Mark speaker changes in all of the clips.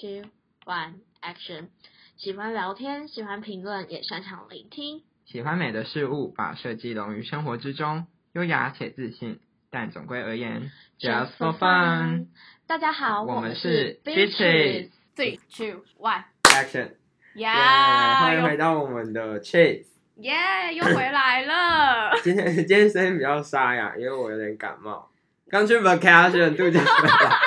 Speaker 1: two, one, action！喜欢聊天，喜欢评论，也擅长聆听。
Speaker 2: 喜欢美的事物，把设计融于生活之中，优雅且自信。但总归而言，just for fun。
Speaker 1: 大家好，
Speaker 2: 我
Speaker 1: 们
Speaker 2: 们是
Speaker 1: Bitches。Three, two, one,
Speaker 2: Action！耶！欢迎！回到我们的 Chase。
Speaker 1: 耶，又回来了。
Speaker 2: 今天今天声音比较沙哑，因为我有点感冒，刚去 vacation 度假回来，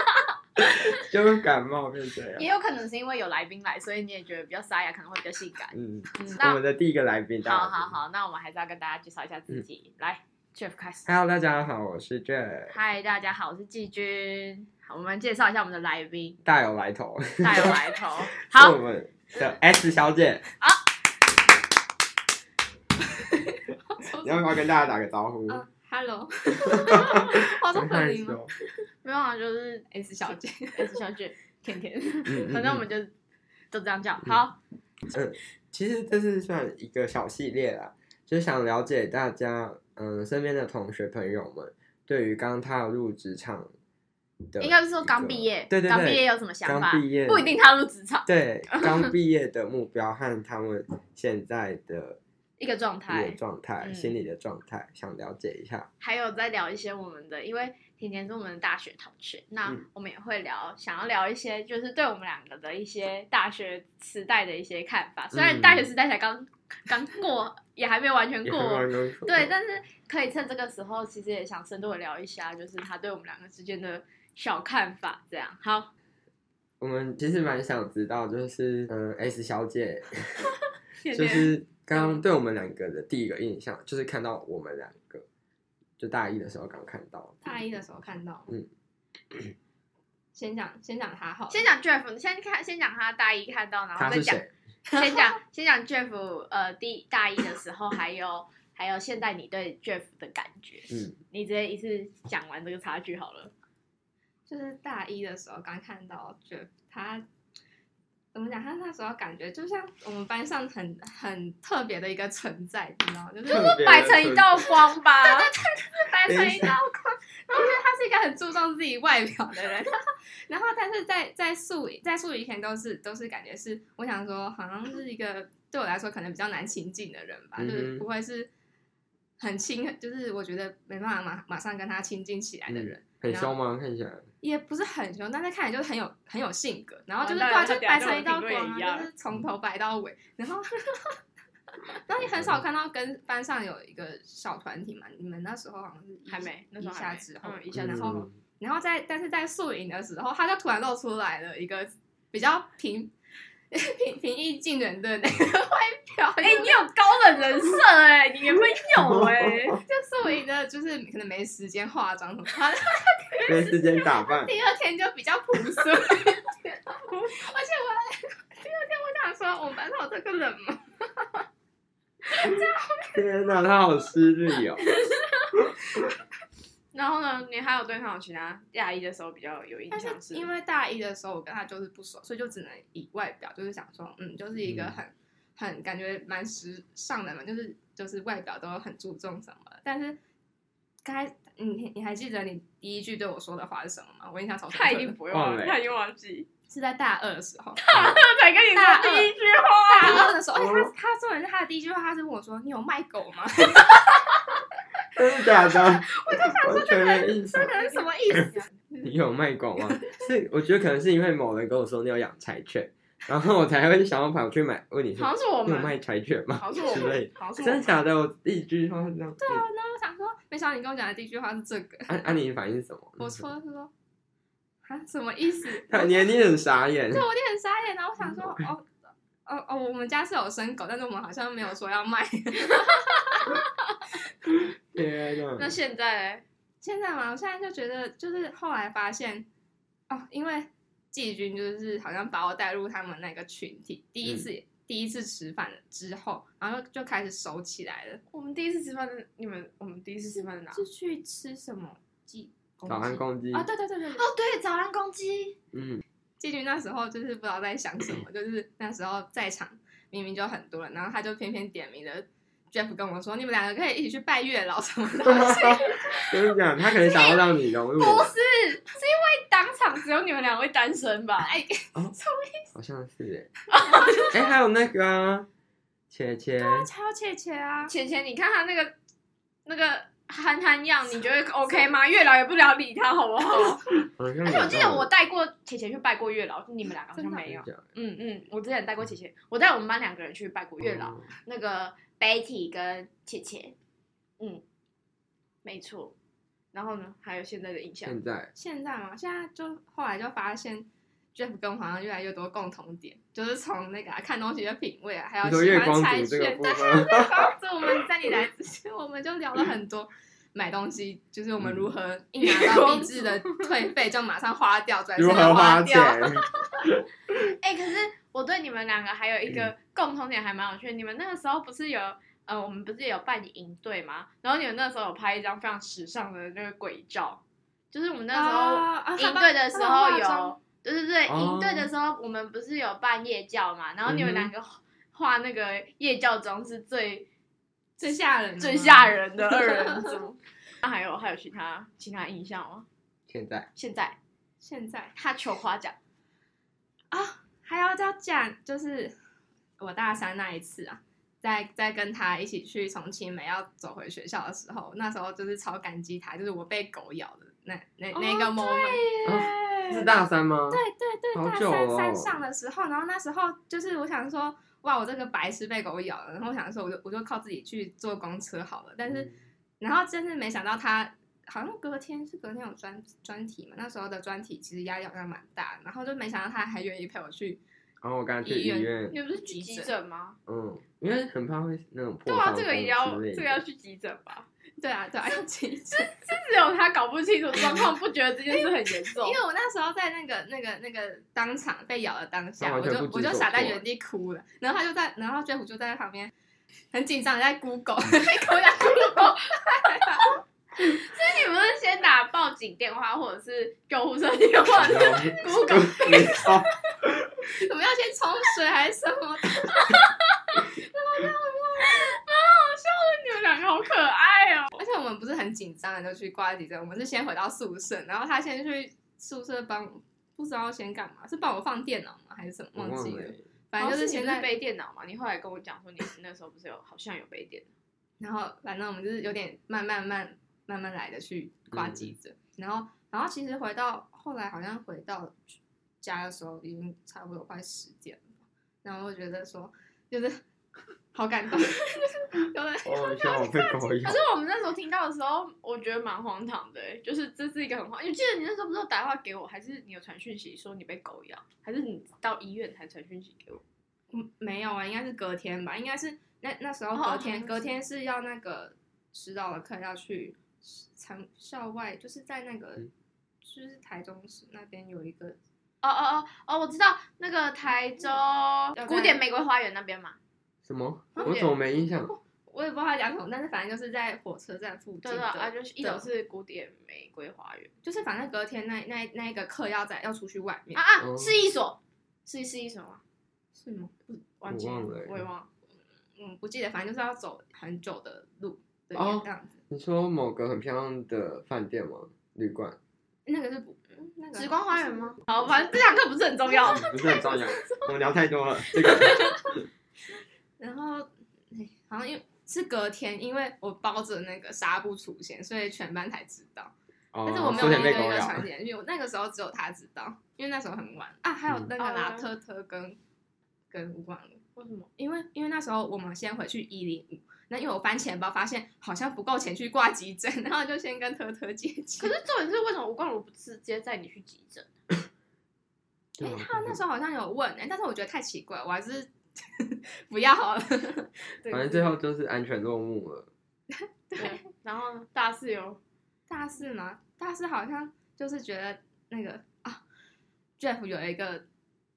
Speaker 2: 就感冒变这样。
Speaker 1: 也有可能是因为有来宾来，所以你也觉得比较沙哑，可能会比较性感。
Speaker 2: 嗯，
Speaker 1: 那，
Speaker 2: 我
Speaker 1: 那
Speaker 2: 们的第一个来宾，
Speaker 1: 好好。好，那我们还是要跟大家介绍一下自己。来，Jeff 开始。
Speaker 2: Hello，大家好，我是 Jeff，
Speaker 1: 嗨，大家好，我是季军。好，我们介绍一下我们的来宾，
Speaker 2: 大有来头，
Speaker 1: 大有来头。
Speaker 2: 好我
Speaker 1: 好，
Speaker 2: 们的 S 小姐。你要不要跟大家打个招呼？
Speaker 3: 嗯，Hello，话说本名吗？
Speaker 1: 没有啊，就是
Speaker 3: S 小姐，
Speaker 1: S 小姐甜甜，
Speaker 2: 嗯
Speaker 1: 反正我们就就这样叫。
Speaker 2: 嗯
Speaker 1: 好，
Speaker 2: 嗯，其实这是算一个小系列啦，就想了解大家，嗯，身边的同学朋友们对于刚踏入职场的，
Speaker 1: 应该是说刚毕业，
Speaker 2: 对对对，
Speaker 1: 刚毕业有什么想法？
Speaker 2: 刚毕业
Speaker 1: 不一定踏入职场，
Speaker 2: 对，刚毕业的目标和他们现在的
Speaker 1: 一个状
Speaker 2: 一个
Speaker 1: 态，
Speaker 2: 状态、
Speaker 1: 嗯
Speaker 2: 心理的状态，想了解一下。
Speaker 1: 还有再聊一些我们的，因为甜甜是我们的大学同学，那
Speaker 2: 嗯
Speaker 1: 我们也会聊，想要聊一些就是对我们两个的一些大学时代的一些看法。虽然
Speaker 2: 嗯
Speaker 1: 大学时代才刚刚过，也还没有完全
Speaker 2: 也
Speaker 1: 过，对，但是可以趁这个时候，其实也想深度的聊一下，就是他对我们两个之间的小看法。这样好，
Speaker 2: 我们其实蛮想知道，就是嗯，S 小姐 就是刚刚对我们两个的第一个印象，就是看到我们两个，就大一的时候刚看到，
Speaker 3: 大一的时候看到，
Speaker 2: 嗯，
Speaker 3: 先讲先讲他好了，
Speaker 1: 先讲 Jeff，先看先讲他大一看到，然后再 讲，
Speaker 2: 谁？
Speaker 1: 先讲先讲 Jeff，呃，第大一的时候，还有还有现在你对 Jeff 的感觉，
Speaker 2: 嗯，
Speaker 1: 你直接一次讲完这个差距好了。
Speaker 3: 就是大一的时候刚看到，Jeff，他怎么讲？他那时候感觉就像我们班上很很特别的一个存在，你知道吗？就是
Speaker 2: 就是
Speaker 1: 摆成一道光吧，
Speaker 3: 摆成一道光。然后我觉得他是一个很注重自己外表的人，然后但是在在宿在素以前都是都是感觉是，我想说好像是一个对我来说可能比较难亲近的人吧，
Speaker 2: 嗯
Speaker 3: 就是不会是很亲，就是我觉得没办法马马上跟他亲近起来的人。
Speaker 2: 很凶吗？看起来，
Speaker 3: 也不是很凶，但是看起来就是很有很有性格，然后就是
Speaker 1: 对
Speaker 3: 啊就
Speaker 1: 这等下跟我
Speaker 3: 摆成一道光啊，就是从头摆到尾，然后 然后你很少看到跟班上有一个小团体嘛，你们那时候好像是
Speaker 1: 还没那时候还没
Speaker 3: 下之后，
Speaker 1: 嗯一下
Speaker 3: 然后
Speaker 1: 之后。
Speaker 2: 嗯
Speaker 3: 然后在但是在宿营的时候，他就突然露出来了一个比较平 平平易近人的那个外表，
Speaker 1: 哎、你有高冷人设哎、你原本有哎、
Speaker 3: 就宿营的，就是可能没时间化妆什么，他
Speaker 2: 没时间打扮，
Speaker 3: 第二天就比较朴素一点，而且我还第二天我想说，我们班上有这个人吗？
Speaker 2: 天哪，他好失礼哦。
Speaker 1: 然后呢，你还有对他有其他大一的时候比较有印
Speaker 3: 但
Speaker 1: 象
Speaker 3: 是因为大一的时候我跟他就是不熟，所以就只能以外表就是想说，嗯，就是一个
Speaker 2: 嗯
Speaker 3: 很、很感觉蛮时尚的嘛，就是就是外表都很注重什么的。但是刚才你你还记得你第一句对我说的话是什么吗？我印象超深刻。
Speaker 1: 他一定不用忘，
Speaker 2: 了
Speaker 1: 他已经忘记，
Speaker 3: 是在大二的时候，
Speaker 1: 他才跟你说第一句话。
Speaker 3: 大二的时候，而且他他重点是他的第一句话，他是问我说：“你有卖狗吗？”
Speaker 2: 真的假的？完全没印象
Speaker 3: 这。个是什么意思啊？
Speaker 2: 你有卖狗吗？是，我觉得可能是因为某人跟我说你有养柴犬，然后我才会想要跑去买，问你说
Speaker 1: 好像是我们，
Speaker 2: 你有卖柴犬吗
Speaker 1: 好？像是我们，好像是我。
Speaker 2: 真的假的？我第一句话是这样。对啊。
Speaker 3: 那我想说，没想到你跟我讲的第一句话是这个。
Speaker 2: 按 按你反应是什么？
Speaker 3: 我说的是说，啊，什么意思？
Speaker 2: 他你你很傻眼
Speaker 3: 对，。我有点傻眼，然后我想说，哦，哦哦，我们家是有生狗，但是我们好像没有说要卖。
Speaker 2: 天
Speaker 1: 那
Speaker 2: 哪！
Speaker 1: 现在嘞
Speaker 3: 现在嘛，我现在就觉得，就是后来发现，哦，因为季军就是好像把我带入他们那个群体，第一次、第一次吃饭了之后，然后就开始熟起来了。
Speaker 1: 我们第一次吃饭的你们，我们第一次吃饭的哪？
Speaker 3: 是去吃什么鸡？
Speaker 2: 早安公鸡。
Speaker 3: 啊，对对对对对，
Speaker 1: 哦，对，早安公鸡。
Speaker 2: 嗯，
Speaker 3: 季军那时候就是不知道在想什么，就是那时候在场明明就很多人，然后他就偏偏点名了 Jeff 跟我说，你们两个可以一起去拜月老什么东西。
Speaker 2: 真的讲，他可能想要让你融入。
Speaker 1: 不是，是因为当场只有你们两位单身吧？
Speaker 3: 哎，
Speaker 2: 好像是。哎，哎，还有那个啊，切切，
Speaker 3: 还有切切啊，
Speaker 1: 切切，你看他那个那个憨憨样，你觉得 OK 吗？月老也不了理他，好不好？而且我记得我带过浅浅去拜过月老，你们两个好像没有。嗯嗯，我之前带过浅浅，我带我们班两个人去拜过月老，
Speaker 2: 哦
Speaker 1: 那个 Betty 跟浅浅，嗯，没错。然后呢，还有现在的印象，
Speaker 2: 现在
Speaker 3: 现在嘛，现在就后来就发现。Jeff 跟我好像越来越多共同点，就是从那个、啊、看东西的品味啊，还有喜欢猜拳。对，
Speaker 2: 部分，
Speaker 3: 月光族，我们在你来之前，我们就聊了很多买东西，就是我们如何 一拿到币制的退费就马上花掉，转身就
Speaker 2: 如何花
Speaker 3: 掉。
Speaker 2: 钱？
Speaker 1: 哎、可是我对你们两个还有一个共同点还蛮有趣的，你们那个时候不是有呃，我们不是有办营队吗？然后你们那时候有拍一张非常时尚的那个鬼照，就是我们那时候营队的时候有
Speaker 3: 妆，
Speaker 1: 对对对，
Speaker 2: 哦
Speaker 1: 营队的时候我们不是有办夜教嘛？然后你们两个画那个夜教中是最
Speaker 3: 最吓人，
Speaker 1: 最吓人的二人组。那还有还有其他其他印象吗？
Speaker 2: 现在
Speaker 1: 现在
Speaker 3: 现在
Speaker 1: 他求夸奖，
Speaker 3: 啊，还要再讲，就是我大三那一次啊，在在跟他一起去重庆美要走回学校的时候，那时候就是超感激他，就是我被狗咬的那那那个 moment。
Speaker 1: 对
Speaker 2: 是大三吗？
Speaker 3: 对对对，大三山上的时候，然后那时候就是我想说，哇，我这个白痴被狗咬了，然后我想说，我就我就靠自己去坐公车好了。但是，
Speaker 2: 嗯
Speaker 3: 然后真是没想到他好像隔天是隔天有专专题嘛，那时候的专题其实压力好像蛮大的，然后就没想到他还愿意陪我去。
Speaker 2: 然后我刚才去
Speaker 3: 医院
Speaker 2: 院，
Speaker 1: 你不是去急诊吗？
Speaker 2: 嗯，因为很怕会那种破
Speaker 1: 对啊，这个也要这个要去急诊吧？
Speaker 3: 对啊，对啊，要急 诊。
Speaker 1: 只有他搞不清楚状况，不觉得这件事很严重。
Speaker 3: 因。为我那时候在那个那个那个当场被咬的当下，我就我就傻在原地哭了，然后他就在，然后 Jeff 就在旁边很紧张地在 Google，被狗。咬 Google，
Speaker 1: 你们是先打报警电话或者是救护车电话 Google
Speaker 2: 没错，
Speaker 3: 我们要先冲水还是什么？
Speaker 1: 你们两个好可爱哦！
Speaker 3: 而且我们不是很紧张的就去挂急诊，我们是先回到宿舍，然后他先去宿舍帮，不知道先干嘛，是帮我放电脑吗还是什么？忘记了。反正就是
Speaker 1: 现
Speaker 3: 现在
Speaker 1: 在背电脑嘛，你后来跟我讲说你那时候不是有好像有背电脑，
Speaker 3: 然后反正我们就是有点慢慢慢慢慢来的去挂急诊，然后然后其实回到后来好像回到家的时候已经差不多快十点了吧，然后我觉得说就是好感动，有点
Speaker 2: 我希望我被 狗咬
Speaker 1: 可是。我们那时候听到的时候，我觉得蛮荒唐的欸，就是这是一个很荒。你记得你那时候不是有打电话给我，还是你有传讯息说你被狗咬，还是你到医院才传讯息给我？
Speaker 3: 嗯没有啊，应该是隔天吧，应该是那那时候
Speaker 1: 哦
Speaker 3: 隔天、隔天是要那个指导的课要去长校外，就是在那个、
Speaker 2: 嗯
Speaker 3: 就是台中市那边有一个
Speaker 1: 哦哦哦哦，我知道那个台州古典玫瑰花园那边嘛。
Speaker 2: 什么？
Speaker 1: 啊
Speaker 2: 我怎么没印象？
Speaker 3: 我也不知道他讲什么，但是反正就是在火车站附近
Speaker 1: 对对
Speaker 3: 的
Speaker 1: 啊，就是一楼是古典玫瑰花园
Speaker 3: 就是反正隔天那那那一个课要在要出去外面
Speaker 1: 啊，啊，是一所，是是一所吗？
Speaker 3: 是吗？不
Speaker 1: 忘记
Speaker 2: 我忘了欸
Speaker 1: 我也忘了。
Speaker 3: 嗯，不记得，反正就是要走很久的路的
Speaker 2: 哦
Speaker 3: 这样子。
Speaker 2: 你说某个很漂亮的饭店吗？旅馆？
Speaker 3: 那个是那个
Speaker 1: 紫光花园吗？好，反正这堂课不是很重要。
Speaker 2: 不是很重要，我们聊太多了。这个
Speaker 3: 然后哎好像因为是隔天，因为我包着那个纱布出现，所以全班才知道。
Speaker 2: 哦，
Speaker 3: 但是我没有
Speaker 2: 说
Speaker 3: 一个一个传简讯，我那个时候只有他知道，因为那时候很晚啊。还有
Speaker 2: 嗯
Speaker 3: 那个啦，
Speaker 1: 哦
Speaker 3: 特特跟跟吴冠如，
Speaker 1: 为什么？
Speaker 3: 因为因为那时候我们先回去一零五，那因为我翻钱包发现好像不够钱去挂急诊，然后就先跟特特借钱。
Speaker 1: 可是重点是为什么吴冠如不直接载你去急诊？
Speaker 3: 哎、他那时候好像有问哎、但是我觉得太奇怪，我还是 不要好了。
Speaker 1: 对
Speaker 2: 反正最后就是安全落幕了。
Speaker 1: 对，然后大四有
Speaker 3: 大四嘛，大四好像就是觉得那个啊，Jeff 有一个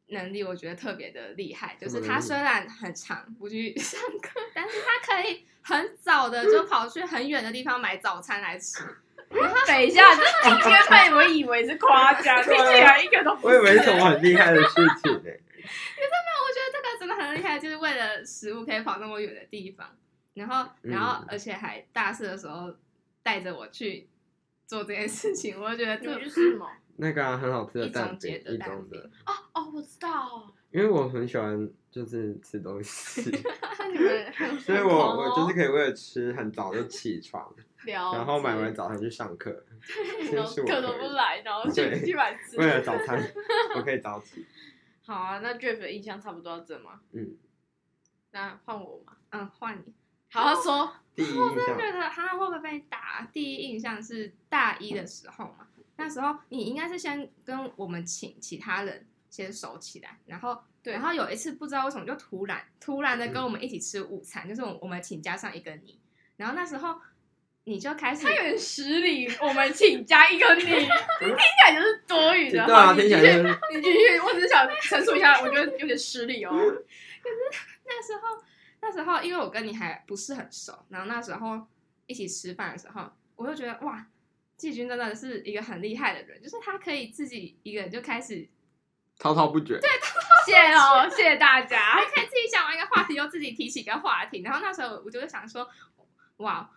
Speaker 3: 能力，我觉得特别的厉害，就是他虽然很长不去 上课，但是他可以很早的就跑去很远的地方买早餐来吃。
Speaker 1: 等一下，这今天被我以为是夸奖，听起来一个都不
Speaker 2: 我以为是什么很厉害的事情呢、
Speaker 3: 真的很厉害，就是为了食物可以跑那么远的地方。然后然后
Speaker 2: 嗯
Speaker 3: 而且还大四的时候带着我去做这件事情，我就觉得
Speaker 1: 你
Speaker 3: 这
Speaker 1: 就是什么？
Speaker 2: 那个、啊、很好吃的蛋饼，一
Speaker 3: 的蛋饼
Speaker 2: 中的，
Speaker 1: 哦哦，我知道，
Speaker 2: 因为我很喜欢就是吃东西，
Speaker 1: 那 你们
Speaker 2: 所以我我就是可以为了吃很早就起床，然后买完早餐去上课，
Speaker 1: 然后课都不来，然后去去买吃。
Speaker 2: 为了早餐我可以早起。
Speaker 1: 好啊，那 Jeff 的印象差不多到这吗？
Speaker 2: 嗯，
Speaker 1: 那换我嘛，
Speaker 3: 嗯换你。
Speaker 1: 好好说。
Speaker 2: 第一印
Speaker 3: 我真的觉得他会不会被打？第一印象是大一的时候嘛，那时候你应该是先跟我们请其他人先熟起来，然后
Speaker 1: 对
Speaker 3: 然后有一次不知道为什么就突然突然的跟我们一起吃午餐，就是我我们请加上一个你，然后那时候你就开始
Speaker 1: 他有点失礼，我们请加一个你，听起来就是多余的。
Speaker 2: 对啊，听起来
Speaker 1: 继续
Speaker 2: 就是
Speaker 1: 你继续，我只是想陈述一下，我觉得有点失礼哦。
Speaker 3: 可是那时候，那时候因为我跟你还不是很熟，然后那时候一起吃饭的时候，我就觉得哇，季军真的是一个很厉害的人，就是他可以自己一个人就开始，
Speaker 2: 滔滔不绝。
Speaker 1: 对谢哦，谢谢大家
Speaker 3: 他。可以自己讲完一个话题，又自己提起一个话题，然后那时候我就会想说，哇，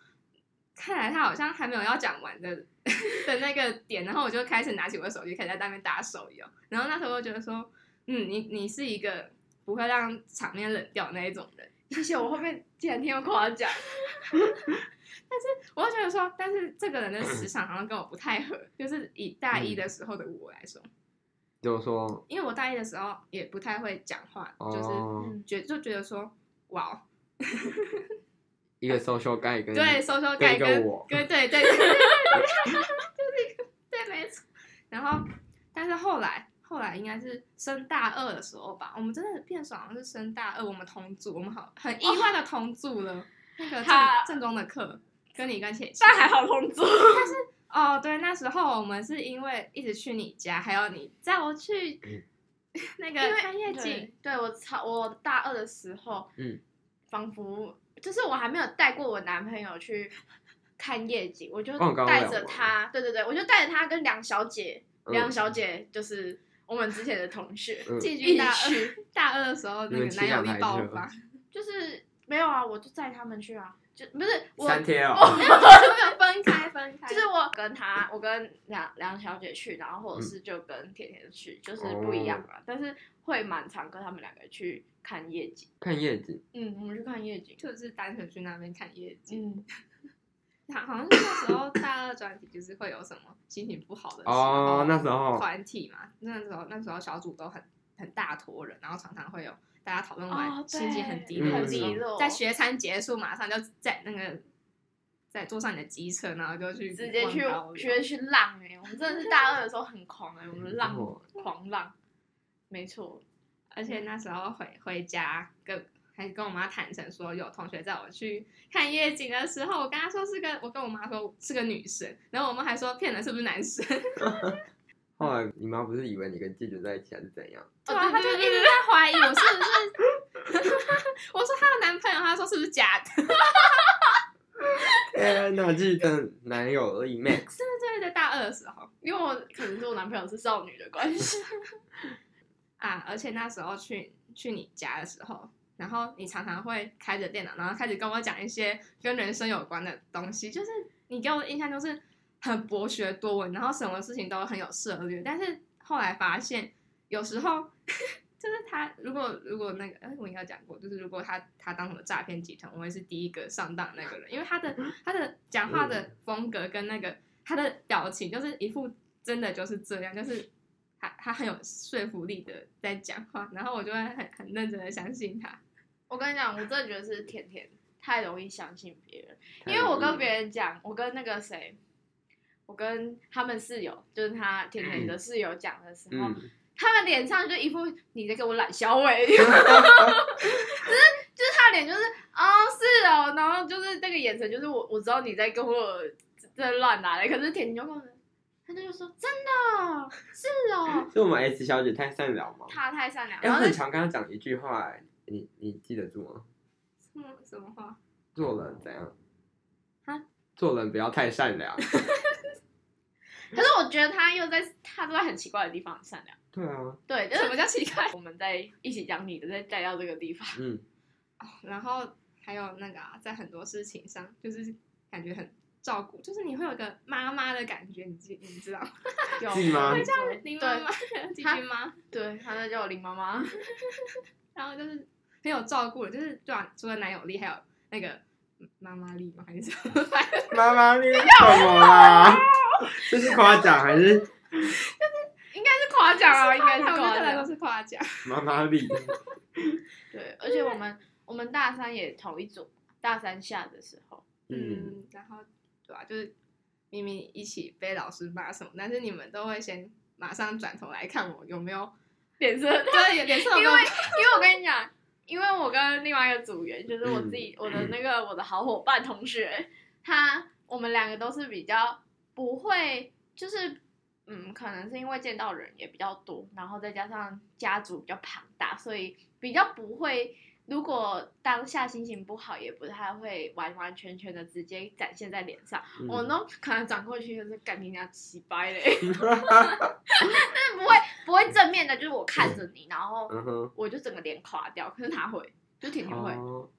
Speaker 3: 看来他好像还没有要讲完的的那个点，然后我就开始拿起我的手机，开始在那边打手游，然后那时候我就觉得说，嗯，你你是一个不会让场面冷掉那一种人。
Speaker 1: 谢谢我后面竟然听到夸奖，但是
Speaker 3: 我会觉得说，但是这个人的磁场好像跟我不太合，就是以大一的时候的我来说，
Speaker 2: 就是说，
Speaker 3: 因为我大一的时候也不太会讲话，就是觉就觉得说，哇，
Speaker 2: 一个 social guy 跟
Speaker 3: 对，social
Speaker 2: 跟
Speaker 3: guy 跟
Speaker 2: 我
Speaker 3: 跟对对对对对，就是一个对没错。然后，但是后来后来应该是升大二的时候吧，我们真的变熟，好像是升大二，我们同组，我们好很意外的同组了，那个正
Speaker 1: 他
Speaker 3: 正宗的课，跟你跟铁
Speaker 1: 但还好同组。但是。
Speaker 3: 哦，对，那时候我们是因为一直去你家，还有你载我去
Speaker 2: 嗯
Speaker 3: 那个看夜景
Speaker 1: 对，，对我操我大二的时候，
Speaker 2: 嗯，
Speaker 1: 仿佛就是我还没有带过我男朋友去看夜景，我就
Speaker 2: 哦刚刚
Speaker 1: 带着他，对对对，我就带着他跟梁小姐，
Speaker 2: 嗯
Speaker 1: 梁小姐就是我们之前的同学，
Speaker 2: 嗯
Speaker 3: 进
Speaker 1: 一起
Speaker 3: 居大
Speaker 1: 去
Speaker 3: 二大二的时候，那个
Speaker 2: 们骑
Speaker 3: 男友力爆发，
Speaker 1: 就是没有啊，我就载他们去啊，就不是我，
Speaker 2: 三天哦，
Speaker 3: 没有分开分开，
Speaker 1: 就是我跟他，我跟梁梁小姐去，然后或者是就跟甜甜去，就是不一样啊，但是会蛮常跟他们两个去看夜景。
Speaker 2: 看夜景，
Speaker 1: 嗯，我们去看夜景。
Speaker 3: 就是单纯去那边看夜景。
Speaker 1: 嗯，
Speaker 3: 好好像是那时候大二专题，就是会有什么心情不好的时候
Speaker 2: 哦那时候。
Speaker 3: 团体嘛，那时候那时候小组都很很大坨人，然后常常会有大家讨论完、
Speaker 1: 哦
Speaker 3: 心情很低
Speaker 2: 落
Speaker 1: 很
Speaker 3: 落的时候，
Speaker 1: 低落，
Speaker 3: 在学餐结束马上就在那个在坐上你的机车，然后就去
Speaker 1: 直接去直
Speaker 3: 接
Speaker 1: 去浪哎、我们真的是大二的时候很狂哎、我们浪
Speaker 2: 哦
Speaker 1: 狂浪，没错。
Speaker 3: 而且那时候回回家跟还跟我妈坦诚说，有同学载我去看夜景的时候，我跟她说是个，我跟我妈说是个女生，然后我妈还说骗人是不是男生？
Speaker 2: 后来你妈不是以为你跟季军在一起还是怎样？
Speaker 3: 对啊，
Speaker 1: 对对对
Speaker 3: 她就一直在怀疑我是不是。我说她的男朋友，她说是不是假的？
Speaker 2: 天哪，季的男友力 max，
Speaker 3: 对对，大二的时候
Speaker 1: 因为我可能是我男朋友是少女的关系，
Speaker 3: 啊，而且那时候去去你家的时候，然后你常常会开着电脑，然后开始跟我讲一些跟人生有关的东西，就是你给我的印象就是很博学多闻，然后什么事情都很有涉略。但是后来发现，有时候 就是他如果如果那个，哎，我应该讲过，就是如果他他当什么诈骗集团，我会是第一个上当那个人，因为他的他的讲话的风格跟那个他的表情，就是一副真的就是这样，就是他他很有说服力的在讲话，然后我就会很很认真的相信他。
Speaker 1: 我跟你讲，我真的觉得是甜甜太容易相信别人，因为我跟别人讲，我跟那个谁，我跟他们室友，就是他甜甜的室友讲的时候，
Speaker 2: 嗯，
Speaker 1: 他们脸上就一副你在给我揽小尾，就是就是他的脸就是哦是哦，然后就是那个眼神就是我我知道你在跟我在乱来，可是甜甜就跟我，他就说真的是哦，
Speaker 2: 是我们 S 小姐太善良吗？
Speaker 1: 她太善良，
Speaker 2: 哎，我很
Speaker 1: 然后就
Speaker 2: 常跟她讲一句话，哎你你记得住吗？
Speaker 3: 什么什么话？
Speaker 2: 做人怎样？
Speaker 3: 啊？
Speaker 2: 做人不要太善良。
Speaker 1: 可是我觉得他又在他都在很奇怪的地方很善良，
Speaker 2: 对啊，
Speaker 1: 对，就
Speaker 3: 什
Speaker 1: 是
Speaker 3: 么叫奇怪？
Speaker 1: 我们在一起讲你的，再带到这个地方，
Speaker 2: 嗯，
Speaker 3: 然后还有那个、啊、在很多事情上，就是感觉很照顾，就是你会有个妈妈的感觉，你知你知道吗？
Speaker 1: 有
Speaker 2: 是吗
Speaker 1: 没错
Speaker 3: 林妈妈
Speaker 1: 对，
Speaker 3: 季军妈，
Speaker 1: 对，他在叫我林妈妈。
Speaker 3: 然后就是很有照顾，就是对啊，除了男友力，还有那个妈妈力吗？还是什么？
Speaker 2: 妈妈力什么啦？这是夸奖还是
Speaker 1: 应该是夸奖啊，应该是
Speaker 3: 我觉得
Speaker 1: 夸
Speaker 3: 对来说
Speaker 1: 奖。
Speaker 3: 是夸奖。
Speaker 2: 妈妈力？
Speaker 1: 对，而且我们我们大三也同一组，大三下的时候，
Speaker 2: 嗯，
Speaker 3: 嗯，然后对啊，就是明明一起被老师骂什么，但是你们都会先马上转头来看我有没有
Speaker 1: 脸色
Speaker 3: 对有脸色有没有
Speaker 1: 因为因为我跟你讲，因为我跟另外一个组员，就是我自己、我的那个我的好伙伴同学，他我们两个都是比较不会，就是嗯，可能是因为见到人也比较多，然后再加上家族比较庞大，所以比较不会。如果当下心情不好，也不太会完完全全的直接展现在脸上。
Speaker 2: 嗯
Speaker 1: 我呢，可能转过去就是干你娘鸡掰嘞，但是不会不会正面的，就是我看着你，然后我就整个脸垮掉。可是他会，就甜甜会，
Speaker 2: 哦，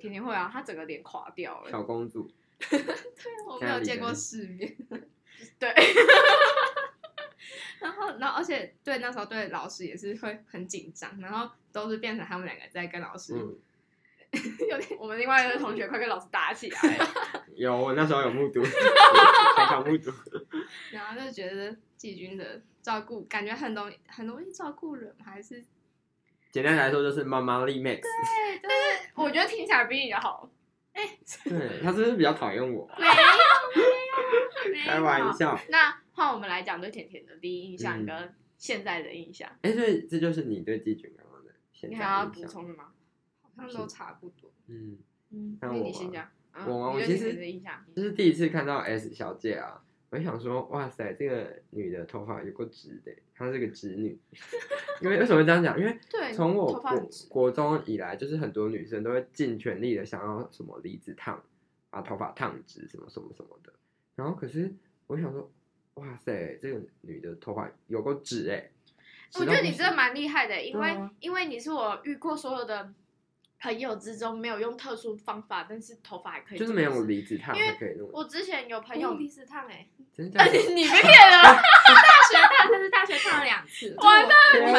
Speaker 1: 甜甜会啊，他整个脸垮掉了。
Speaker 2: 小公主，
Speaker 3: 我没有见过世面。
Speaker 1: 对，
Speaker 3: 然后，然后，而且对那时候对老师也是会很紧张，然后都是变成他们两个在跟老师、
Speaker 2: 嗯，
Speaker 3: 有点
Speaker 1: 我们另外一个同学快跟老师打起来了。
Speaker 2: 有，我那时候有目睹，全场目睹。
Speaker 3: 然后就觉得季军的照顾感觉很容易很容易照顾人，还是
Speaker 2: 简单来说就是妈妈力 max。
Speaker 3: 对但是，
Speaker 1: 我觉得听起来比你的好。
Speaker 2: 对，他是不是比较讨厌我？
Speaker 3: 没有没有，
Speaker 2: 开玩笑。
Speaker 1: 那换我们来讲对甜甜的第一印象
Speaker 2: 嗯
Speaker 1: 跟现在的印象，
Speaker 2: 哎，所以这就是你对季军刚刚的现在
Speaker 1: 你还要补。充的吗？
Speaker 3: 好像都差不多。
Speaker 2: 嗯，
Speaker 1: 嗯，那
Speaker 2: 那我
Speaker 1: 你先讲。嗯
Speaker 2: 我我其实
Speaker 1: 甜的印象。
Speaker 2: 这是第一次看到 S 小姐啊，我就想说，哇塞，这个女的头发有够直的，她是个直女。因为为什么会这样讲？因为
Speaker 1: 对，
Speaker 2: 从我国。国中以来，就是很多女生都会尽全力的想要什么离子烫，把头发烫直，什么什么什么的。然后可是我想说，哇塞，这个女的头发有够直哎、
Speaker 1: 我觉得你真的
Speaker 2: 的
Speaker 1: 蛮厉害的，因为、
Speaker 2: 啊
Speaker 1: 因为你是我遇过所有的朋友之中没有用特殊方法，但是头发还可以
Speaker 2: 就是没有离子烫
Speaker 1: 因为
Speaker 2: 才可以弄。
Speaker 1: 我之前有朋
Speaker 3: 朋
Speaker 1: 友
Speaker 3: 友，第四趟哎，
Speaker 2: 真的？
Speaker 1: 你被骗了，
Speaker 3: 大学烫，但是大学烫了两次，
Speaker 1: 完
Speaker 3: 蛋
Speaker 2: 天哪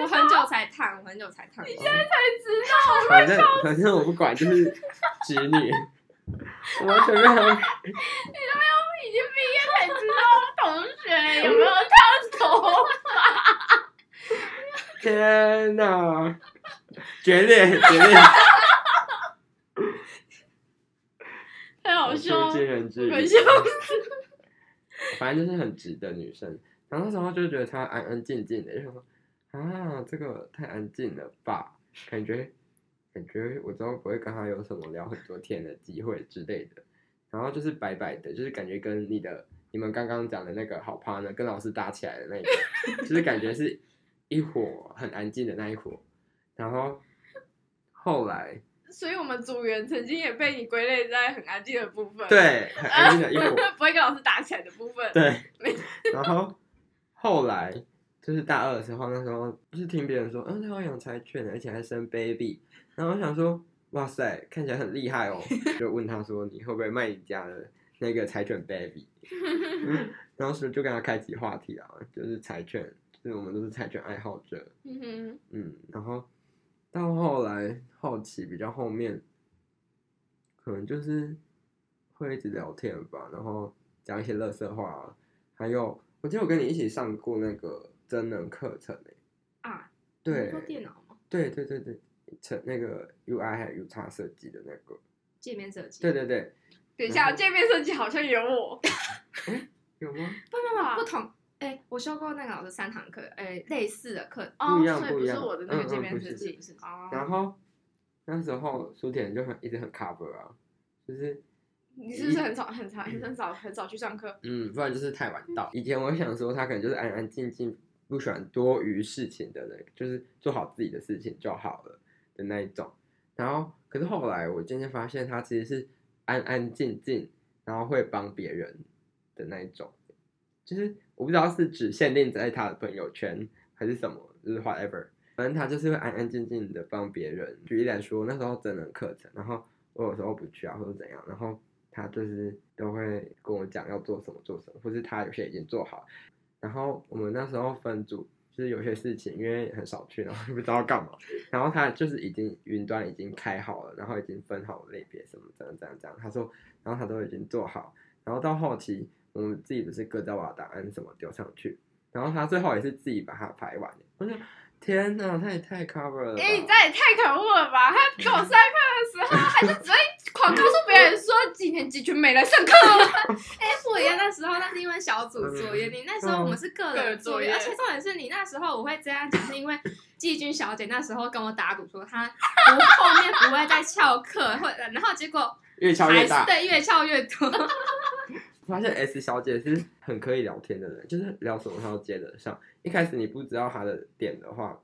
Speaker 3: 我很久才烫，我很久才烫。你现在才知道
Speaker 2: 反正反正我不管，就是直女。我完全没有，
Speaker 1: 已经毕业才知道同学有没有烫头发。
Speaker 2: 天哪！决裂，决裂！
Speaker 1: 太好笑了，
Speaker 2: 惊人之语
Speaker 1: 我快笑。
Speaker 2: 反正就是很直的女生。然后那时候就觉得她安安静静的，就想说啊，这个太安静了吧？感觉感觉我之后不会跟她有什么聊很多天的机会之类的。然后就是白白的，就是感觉跟你的你们刚刚讲的那个好 partner 跟老师打起来的那个，就是感觉是一伙很安静的那一伙。然后后来。
Speaker 1: 所以我们组员曾经也被你归类在很安静的部分，，
Speaker 2: 对很安静的一 伙。
Speaker 1: 不会跟老师打起来的部分，
Speaker 2: 对，然后后来就是大二的时候，那时候就是听别人说，嗯，他要养柴犬，而且还生 baby，然后我想说，哇塞，看起来很厉害哦，就问他说，你会不会卖你家的那个柴犬 baby？然后是就跟他开启话题啊，就是柴犬，就是我们都是柴犬爱好者，
Speaker 1: 嗯哼，
Speaker 2: 嗯，然后到后来好奇比较后面，可能就是会一直聊天吧，然后讲一些乐色话啊，还有我记得我跟你一起上过那个真人课程诶、
Speaker 3: 啊，
Speaker 2: 对
Speaker 3: 你说电脑吗？
Speaker 2: 对对对对，成那个 UI 还有 UX 设计的那个，
Speaker 3: 界面设计。
Speaker 2: 对对对，
Speaker 1: 等一下，界面设计好像有我
Speaker 2: 有吗？
Speaker 3: 不不不，不同。哎，我修过那个老师三堂课，哎，类似的课。
Speaker 1: 哦
Speaker 2: 不一样
Speaker 1: 所以不是
Speaker 2: 不一样
Speaker 1: 我的那个
Speaker 2: 嗯嗯不是
Speaker 1: 界面设计，
Speaker 3: 不是
Speaker 1: 哦，
Speaker 2: 然后那时候苏田就很一直很 cover 啊，就是
Speaker 1: 你是不是很早很早很早很早去上课？
Speaker 2: 嗯，不然就是太晚到。以前我想说他可能就是安安静静，不喜欢多余事情的人，就是做好自己的事情就好了的那一种。然后，可是后来我渐渐发现他其实是安安静静，然后会帮别人的那一种。就是我不知道是只限定在他的朋友圈还是什么，就是 whatever。反正他就是会安安静静的帮别人。举例来说，那时候真人课程，然后我有时候不去啊，或者怎样，然后他就是都会跟我讲要做什么做什么，或是他有些已经做好。然后我们那时候分组，就是有些事情因为很少去，然后 不知道干嘛，然后他就是已经云端已经开好了，然后已经分好类别什么这样这样这样。他说，然后他都已经做好，然后到后期我们自己不是各自把答案什么丢上去，然后他最后也是自己把它排完。我说天哪，他也太 cover 了吧！
Speaker 1: 哎、你这也太可恶了吧！他跟我上课的时候，他就只会狂告诉别人说几年几群没来上课。
Speaker 3: 哎、不一样，那时候那是因为小组作业，你那时候我们是个人作业，
Speaker 1: 个人作业
Speaker 3: 而且重点是你那时候我会这样讲，是因为季军小姐那时候跟我打赌说她不后面不会再翘课，或然后结果
Speaker 2: 越
Speaker 3: 翘
Speaker 2: 越大。
Speaker 3: 对越翘越多。
Speaker 2: 发现 S 小姐是很可以聊天的人，就是聊什么她都接得上。一开始你不知道她的点的话，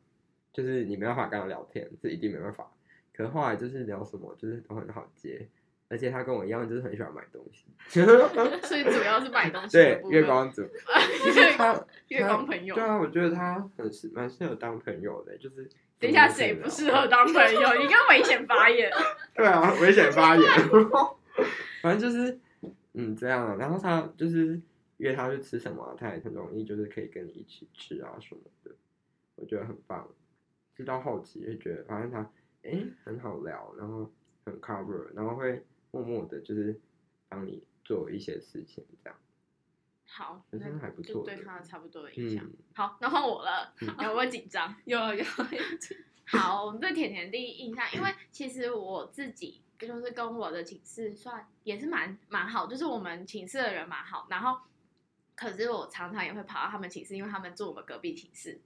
Speaker 2: 就是你没办法跟她聊天，是一定没办法。可是后来就是聊什么，就是都很好接，而且她跟我一样，就是很喜欢买东西。
Speaker 1: 所以主要是买东西的
Speaker 2: 对。月光族，她
Speaker 1: 月光朋友
Speaker 2: 对。啊，我觉得她很适蛮适合当朋友的，就是
Speaker 1: 等一下，谁不适合？当朋友？你刚危险发言。
Speaker 2: 对啊，危险发言。反正就是嗯这样啊，然后他就是约他去吃什么啊、他也很容易就是可以跟你一起吃啊什么的，我觉得很棒。直到后期就觉得，反正他哎、诶很好聊，然后很 cover，然后会默默的就是帮你做一些事情这样。
Speaker 1: 好，
Speaker 2: 人生还不错的
Speaker 1: 对他差不多的印象。
Speaker 2: 嗯，
Speaker 1: 好，那换我了，
Speaker 2: 嗯
Speaker 1: 有没有紧张？
Speaker 3: 有有有，
Speaker 1: 好，我们对甜甜第一印象，因为其实我自己就是跟我的寝室算也是蛮蛮好，就是我们寝室的人蛮好，然后可是我常常也会跑到他们寝室，因为他们住我们隔壁寝室，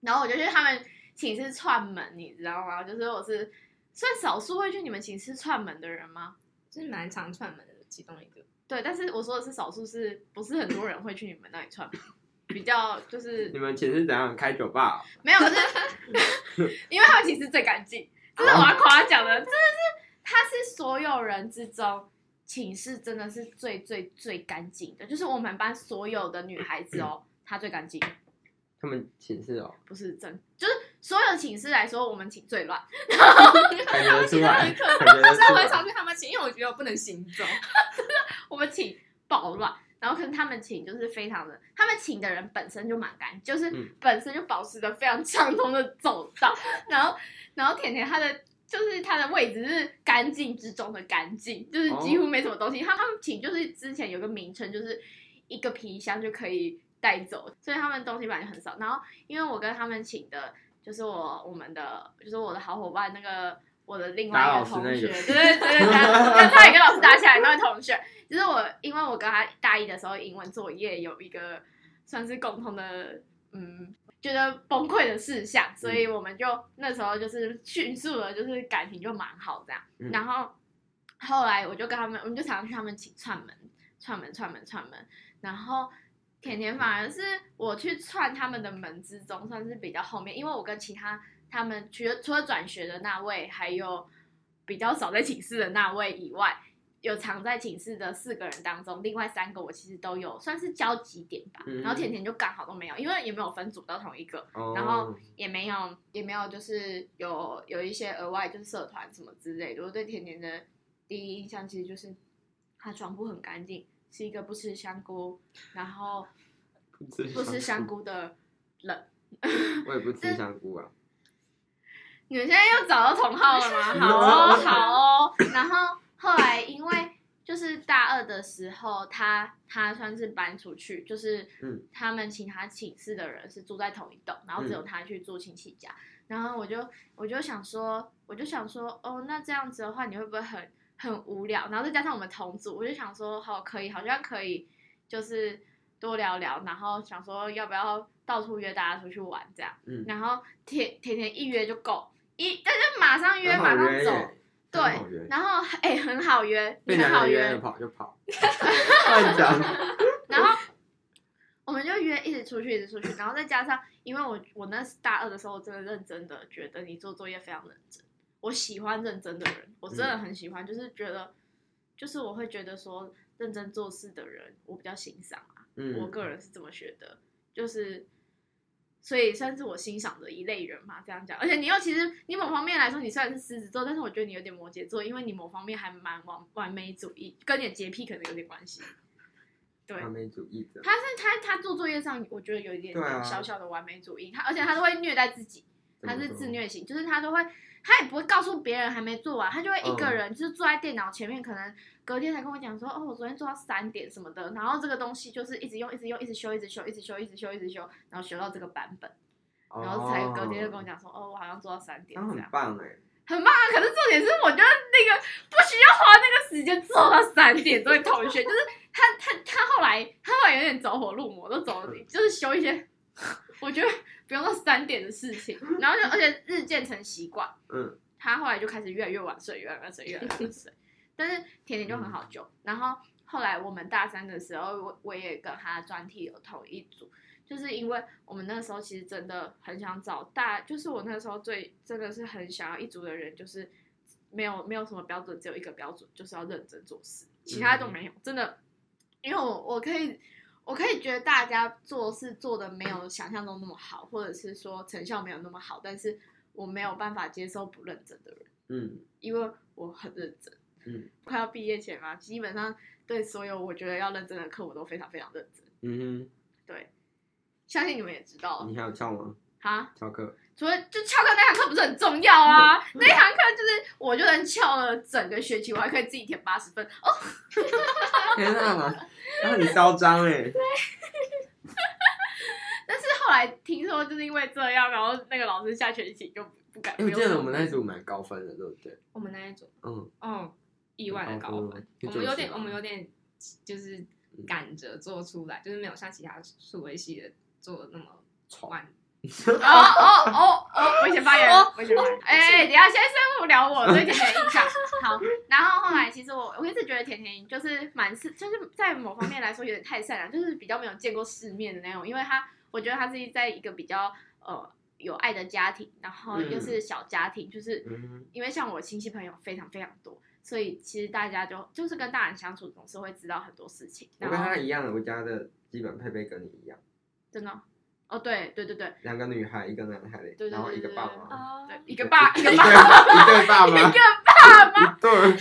Speaker 1: 然后我就去他们寝室串门，你知道吗？就是我是算少数会去你们寝室串门的人吗？
Speaker 3: 是蛮常串门的其中一个。
Speaker 1: 对，但是我说的是少数，是不是很多人会去你们那里串门？比较就是
Speaker 2: 你们寝室怎样开酒吧哦、
Speaker 1: 没有，是 因为他们寝室最干净，这是我要夸奖的，真的是他是所有人之中寝室真的是最最最干净的，就是我们班所有的女孩子哦，她最干净，
Speaker 2: 他们寝室哦，
Speaker 1: 不是真，就是所有寝室来说，我们寝最乱，
Speaker 2: 感觉得出来，
Speaker 3: 很可
Speaker 2: 感觉得
Speaker 3: 但是我很。少去他们寝，因为我觉得我不能行走。
Speaker 1: 我们寝暴乱。然后可是他们寝就是非常的，他们寝的人本身就蛮干，就是
Speaker 2: 嗯。
Speaker 1: 本身就保持着非常畅通的走道，然后然后甜甜她的就是他的位置是干净之中的干净，就是几乎没什么东西。他他们请就是之前有个名称，就是一个皮箱就可以带走，所以他们东西本来就很少。然后因为我跟他们请的，就是我我们的就是我的好伙伴那个。我的另外一个同学，对对对对对，他他也跟老师打起来那位同学，就是我，因为我跟他大一的时候英文作业有一个算是共同的，嗯，觉得崩溃的事项，所以我们就那时候就是迅速的，就是感情就蛮好这样。
Speaker 2: 嗯
Speaker 1: 然后后来我就跟他们，我们就常常去他们请串门、串门、串门、串门。然后甜甜反而是我去串他们的门之中，算是比较后面，因为我跟其他他们除了除了转学的那位，还有比较少在寝室的那位以外，有藏在寝室的四个人当中，另外三个我其实都有算是交集点吧。
Speaker 2: 嗯
Speaker 1: 然后甜甜就刚好都没有，因为也没有分组到同一个，
Speaker 2: 哦
Speaker 1: 然后也没有也没有就是有有一些额外就是社团什么之类的。我对甜甜的第一印象其实就是她床铺很干净，是一个不吃香菇，然后
Speaker 2: 不吃
Speaker 1: 不吃香，菇的人。
Speaker 2: 我也不吃 香菇啊。
Speaker 1: 你们现在又找到同号了吗？好哦，好哦。然后后来因为就是大二的时候，他他算是搬出去，就是
Speaker 2: 嗯
Speaker 1: 他们其他寝室的人是住在同一栋，然后只有他去住亲戚家。然后我就我就想说，我就想说，哦，那这样子的话，你会不会很 很无聊？然后再加上我们同组，我就想说，好，可以，好像可以，就是多聊聊。然后想说，要不要到处约大家出去玩这样？
Speaker 2: 嗯，
Speaker 1: 然后甜甜甜一约就够，一但是马上约，马上走，对然后哎、很好约，
Speaker 2: 被
Speaker 1: 很好
Speaker 2: 约，跑就跑，乱讲。
Speaker 1: 然后我们就约一直出去，一直出去，然后再加上，因为我我那是大二的时候，我真的认真的觉得你做作业非常认真，我喜欢认真的人，我真的很喜欢，就是觉得，就是我会觉得说认真做事的人，我比较欣赏啊，
Speaker 2: 嗯，
Speaker 1: 我个人是这么觉得，就是，所以算是我欣赏的一类人嘛，这样讲。而且你又其实你某方面来说，你虽然是狮子座，但是我觉得你有点摩羯座，因为你某方面还蛮完完美主义，跟你的洁癖可能有点关系。对，
Speaker 2: 完美主义者。
Speaker 1: 他是他他做作业上，我觉得有一点小小的完美主义，他而且他都会虐待自己，他是自虐型，就是他都会，他也不会告诉别人还没做完，他就会一个
Speaker 2: 嗯。
Speaker 1: 人就是坐在电脑前面，可能隔天才跟我讲说，哦，我昨天做到三点什么的，然后这个东西就是一直用，一直用，一直修，一直修，一直修，一直修，一直修，然后学到这个版本，然后才隔天就跟我讲说，哦，我好像做到三点
Speaker 2: 他很，棒哎，
Speaker 1: 很棒啊！可是重点是，我觉得那个不需要花那个时间做到三点，这位同学就是他他他后来他后来有点走火入魔，都走 就是修一些我觉得不用到三点的事情，然后就而且日渐成习惯，
Speaker 2: 嗯，
Speaker 1: 他后来就开始越来越晚睡，越来越晚睡，越来越晚睡。但是甜甜就很好救，然后后来我们大三的时候，我我也跟他专题有同一组，就是因为我们那时候其实真的很想找大，就是我那时候最真的是很想要一组的人，就是没有没有什么标准，只有一个标准，就是要认真做事，其他都没有，真的，因为我我可以。我可以觉得大家做事做的没有想象中那么好，或者是说成效没有那么好，但是我没有办法接受不认真的人，
Speaker 2: 嗯
Speaker 1: 因为我很认真。
Speaker 2: 嗯
Speaker 1: 快要毕业前嘛，基本上对所有我觉得要认真的课，我都非常非常认真。
Speaker 2: 嗯哼
Speaker 1: 对，相信你们也知道
Speaker 2: 哼，你还有翘吗？
Speaker 1: 哈。
Speaker 2: 翘课？
Speaker 1: 除了就翘课那堂课不是很重要啊？那一堂课就是我就能翘了整个学期，我还可以自己填八十分哦。
Speaker 2: 天啊，那很嚣张哎，对
Speaker 1: 但是后来听说就是因为这样，然后那个老师下学期就不不敢。
Speaker 2: 哎，我记得我们那一
Speaker 1: 组
Speaker 2: 组蛮高分的，对不对？
Speaker 3: 我们那一组
Speaker 2: 嗯，
Speaker 3: 哦，意外的高
Speaker 2: 高分
Speaker 3: 我们有点我们有点就是赶着做出来，就是没有像其他数位系的做的那么晚。
Speaker 1: 哦哦哦哦，危险发言
Speaker 3: 哦，
Speaker 1: 危险发言。哎，等一下先生不聊我对甜甜的印象。好，然后后来其实我我一直觉得甜甜就是蛮是，就是在某方面来说有点太善良，就是比较没有见过世面的那种，因为他我觉得他是在一个比较呃有爱的家庭，然后又是小家庭，就是
Speaker 2: 嗯
Speaker 1: 因为像我亲戚朋友非常非常多，所以其实大家就就是跟大人相处总是会知道很多事情。
Speaker 2: 我跟他一样，我家的基本配备跟你一样，
Speaker 1: 真的哦，对对对对。
Speaker 2: 两个女孩，一个男孩
Speaker 1: 对对
Speaker 2: 然后一个爸妈，
Speaker 3: 哦。
Speaker 1: 对，一个爸一个爸。
Speaker 2: 一对爸妈，
Speaker 1: 一个爸妈，
Speaker 2: 一对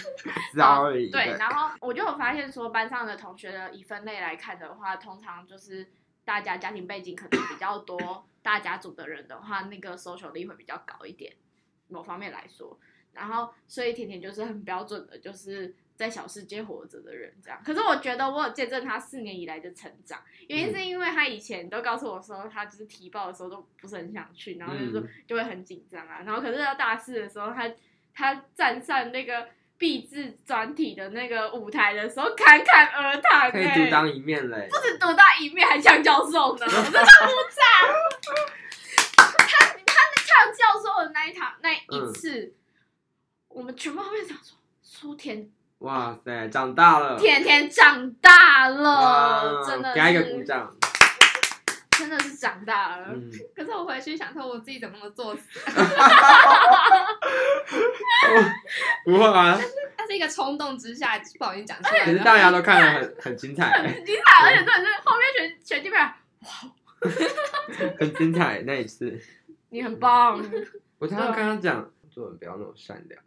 Speaker 2: ，sorry，
Speaker 1: 对，然后我就有发现说，班上的同学的以分类来看的话，通常就是大家家庭背景可能比较多，大家族的人的话，那个 social 力会比较高一点，某方面来说。然后，所以甜甜就是很标准的，就是在小世界活着的人这样。可是我觉得我有见证他四年以来的成长，原因是因为他以前都告诉我说，他就是提报的时候都不是很想去，然后就是说
Speaker 2: 嗯
Speaker 1: 就会很紧张啊。然后可是到大四的时候，他他站上那个毕制专题的那个舞台的时候，侃侃而谈、欸，
Speaker 2: 可以独当一面嘞，
Speaker 1: 不止独当一面，还呛教授呢，我真的不炸。他他呛教授的那一堂那一次，我们全部后面想说，苏甜
Speaker 2: 哇塞，长大了，
Speaker 1: 甜甜长大了，真的
Speaker 2: 给他一个鼓掌，
Speaker 1: 真的是长大了。
Speaker 2: 嗯，
Speaker 3: 可是我回去想说，我自己怎么那么作死？
Speaker 2: 不会啊，
Speaker 3: 那是一个冲动之下不小心讲出来
Speaker 2: 可是
Speaker 3: 的。
Speaker 2: 大家都看得很很精彩，
Speaker 1: 很精彩，而且真的是后面全全基本上
Speaker 2: 很精彩那一次，
Speaker 1: 你很棒，
Speaker 2: 我常常跟他讲，做人不要那么善良，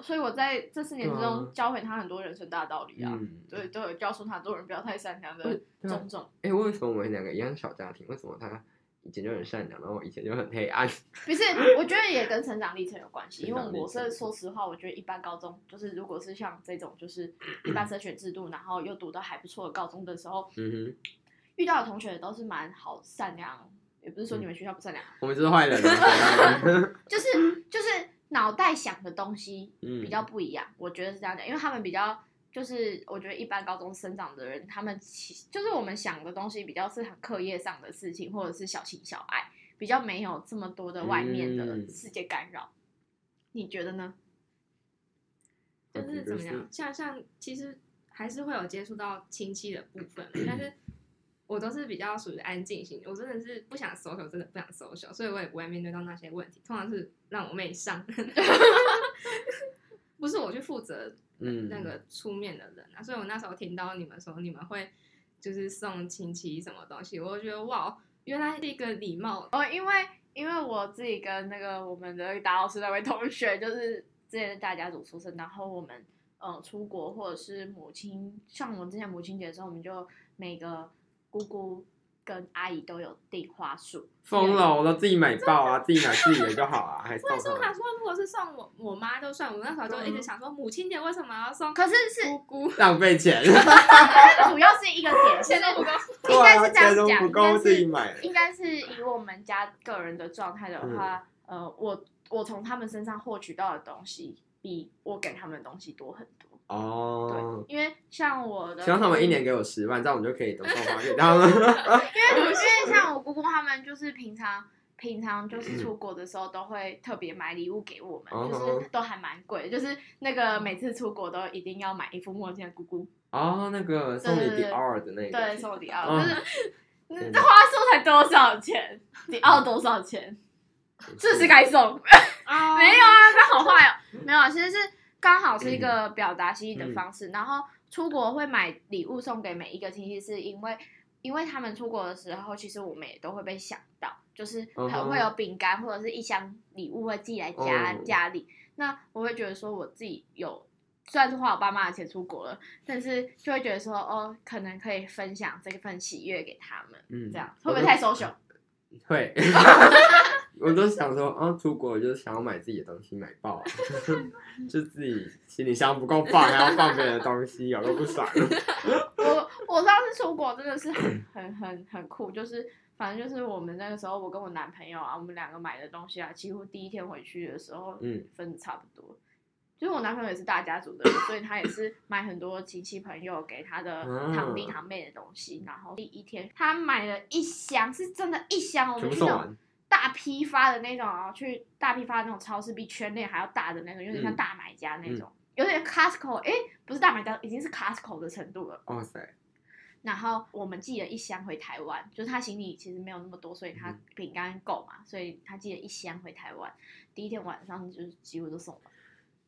Speaker 1: 所以我在这四年之中教会他很多人生大道理啊，
Speaker 2: 嗯，
Speaker 1: 对，都有教授他做人不要太善良的种种。
Speaker 2: 哎，为什么我们两个一样小家庭，为什么他以前就很善良，然后我以前就很黑暗？
Speaker 1: 不是，我觉得也跟成长历程有关系，因为我是说实话，我觉得一般高中就是如果是像这种就是一般升学制度，然后又读到还不错的高中的时候，
Speaker 2: 嗯
Speaker 1: 遇到的同学都是蛮好善良，也不是说你们学校不善良，
Speaker 2: 哼，我们就是坏人啊，
Speaker 1: 就是就是脑袋想的东西
Speaker 2: 嗯，
Speaker 1: 比较不一样，我觉得是这样讲，因为他们比较就是我觉得一般高中生长的人，他们其就是我们想的东西比较是很课业上的事情，或者是小情小爱，比较没有这么多的外面的
Speaker 2: 嗯
Speaker 1: 世界干扰。你觉得呢？
Speaker 3: 就是怎么样？像像其实还是会有接触到亲戚的部分，但是我都是比较属于安静型，我真的是不想 social，真的不想 social，所以我也不会面对到那些问题，通常是让我妹上，不是我去负责
Speaker 2: 嗯，
Speaker 3: 那个出面的人啊，所以我那时候听到你们说你们会就是送亲戚什么东西，我就觉得哇，原来是一个礼貌。
Speaker 1: 哦，因为因为我自己跟那个我们的达老师那位同学，就是之前是大家族出身，然后我们呃出国或者是母亲，像我们之前母亲节的时候，我们就每个姑姑跟阿姨都有订花束，
Speaker 2: 疯了，我都自己买爆啊，自己买自己的就好啊，还
Speaker 3: 我
Speaker 2: 送他们
Speaker 3: 那时候想说，如果是送我我妈就算，我那时候就一直想说，母亲节为什么要送
Speaker 1: 可是是
Speaker 3: 姑姑？
Speaker 2: 浪费钱，
Speaker 1: 主要是一个点，
Speaker 3: 钱都不够。
Speaker 1: 应该是这样讲，
Speaker 2: 不够
Speaker 1: 应该是
Speaker 2: 自己买的。
Speaker 1: 应该是以我们家个人的状态的话，呃，我我从他们身上获取到的东西，比我给他们的东西多很多。
Speaker 2: 哦，
Speaker 1: 对，因为像我的，
Speaker 2: 希望他们一年给我十万，这样我们就可以都送花给他们。
Speaker 1: 因为因 为像我姑姑他们就是平常平常就是出国的时候都会特别买礼物给我们，
Speaker 2: 嗯
Speaker 1: 就是都还蛮贵的，就是那个每次出国都一定要买一副墨镜的姑姑，
Speaker 2: 哦，那个送你
Speaker 1: 对对
Speaker 2: d
Speaker 1: 对
Speaker 2: i 的那个，
Speaker 1: 对，送我迪奥，
Speaker 2: 嗯
Speaker 1: 就是
Speaker 2: 天
Speaker 1: 这花束才多少钱？迪奥多少钱？是不是该送？
Speaker 3: 啊
Speaker 1: 没有啊，他好坏哦。没有啊，其实是刚好是一个表达心意的方式。然后出国会买礼物送给每一个亲戚，是因为因为他们出国的时候，其实我们也都会被想到，就是很会有饼干或者是一箱礼物会寄来家、
Speaker 2: 哦
Speaker 1: 家里。那我会觉得说，我自己有虽然是花我爸妈的钱出国了，但是就会觉得说，哦，可能可以分享这份喜悦给他们，
Speaker 2: 嗯
Speaker 1: 这样会不会太 social？
Speaker 2: 会，我都想说，啊，出国就是想要买自己的东西，买爆，就自己行李箱不够放，还要放别人的东西，有个不爽。
Speaker 1: 我我上次出国真的是很很很很酷，就是反正就是我们那个时候，我跟我男朋友啊，我们两个买的东西啊，几乎第一天回去的时候，
Speaker 2: 嗯，
Speaker 1: 分的差不多。就是我男朋友也是大家族的人，所以他也是买很多亲戚朋友给他的
Speaker 2: 嗯
Speaker 1: 堂弟堂妹的东西。然后第一天他买了一箱，是真的一箱，我们去那种
Speaker 2: 全部送完。
Speaker 1: 大批发的那种啊，去大批发的那种超市，比圈内还要大的那种，有点像
Speaker 2: 嗯
Speaker 1: 大买家那种，有点 Costco，哎、不是大买家，已经是 Costco 的程度了。
Speaker 2: 哇塞，
Speaker 1: 然后我们寄了一箱回台湾，就是他行李其实没有那么多，所以他
Speaker 2: 嗯
Speaker 1: 饼干够嘛，所以他寄了一箱回台湾。第一天晚上就是几乎都送完。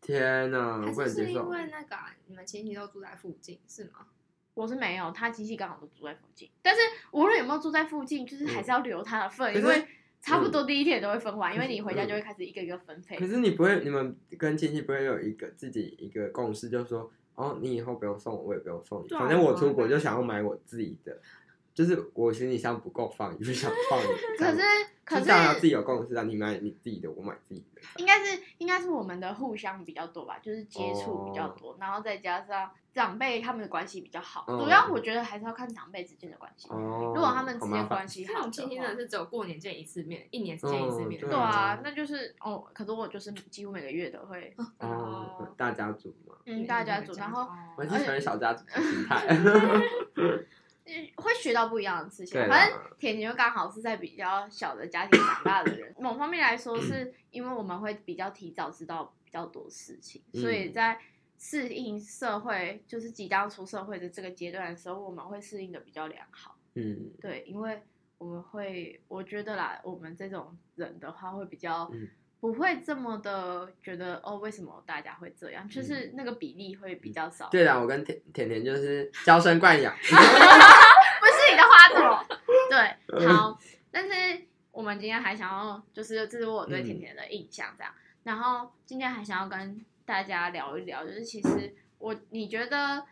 Speaker 2: 天哪，
Speaker 3: 还是是因。为那个、啊、你们亲戚都住在附近是吗？
Speaker 1: 我是没有，他亲戚刚好都住在附近，但是无论有没有住在附近，就是还是要留他的份，因为差不多第一天都会分完，因为你回家
Speaker 2: 嗯
Speaker 1: 就会开始一个一个分配。
Speaker 2: 可。是你不会，你们跟亲戚不会有一个自己一个共识，就是说，哦，你以后不用送我，我也不用送你，
Speaker 3: 啊
Speaker 2: 反正我出国就想要买我自己的，就是我行李箱不够放，你就想放。
Speaker 1: 可是可
Speaker 2: 就是这样要自己有共识啊，你买你自己的，我买自己的。
Speaker 1: 应该是应该是我们的互相比较多吧，就是接触比
Speaker 2: 哦
Speaker 1: 较多，然后再加上长辈他们的关系比较好。
Speaker 2: 嗯
Speaker 1: 主要我觉得还是要看长辈之间的关系。
Speaker 2: 哦，
Speaker 1: 如果他们之间关系
Speaker 3: 这
Speaker 1: 好
Speaker 3: 亲戚真的，是只有过年见一次面，一年只见一次面。
Speaker 2: 嗯
Speaker 1: 对啊，那就是哦，可是我就是几乎每个月都会，
Speaker 2: 哦，大家族嘛，
Speaker 1: 嗯，大家族，然后
Speaker 3: 哦
Speaker 2: 我很喜欢小家族的心态。
Speaker 1: 嗯会学到不一样的事情反正甜甜就刚好是在比较小的家庭长大的人，某方面来说，是因为我们会比较提早知道比较多事情，
Speaker 2: 嗯
Speaker 1: 所以在适应社会，就是即将出社会的这个阶段的时候，我们会适应的比较良好。
Speaker 2: 嗯，
Speaker 1: 对，因为我们会，我觉得啦，我们这种人的话会比较
Speaker 2: 嗯
Speaker 1: 不会这么的觉得哦，为什么大家会这样？就是那个比例会比较少。
Speaker 2: 嗯对啦，我跟甜甜甜就是娇生惯养。
Speaker 1: 不是你的花朵。对，
Speaker 2: 嗯
Speaker 1: 好，但是我们今天还想要，就是这是我对甜甜的印象这样。然后今天还想要跟大家聊一聊，就是其实我你觉得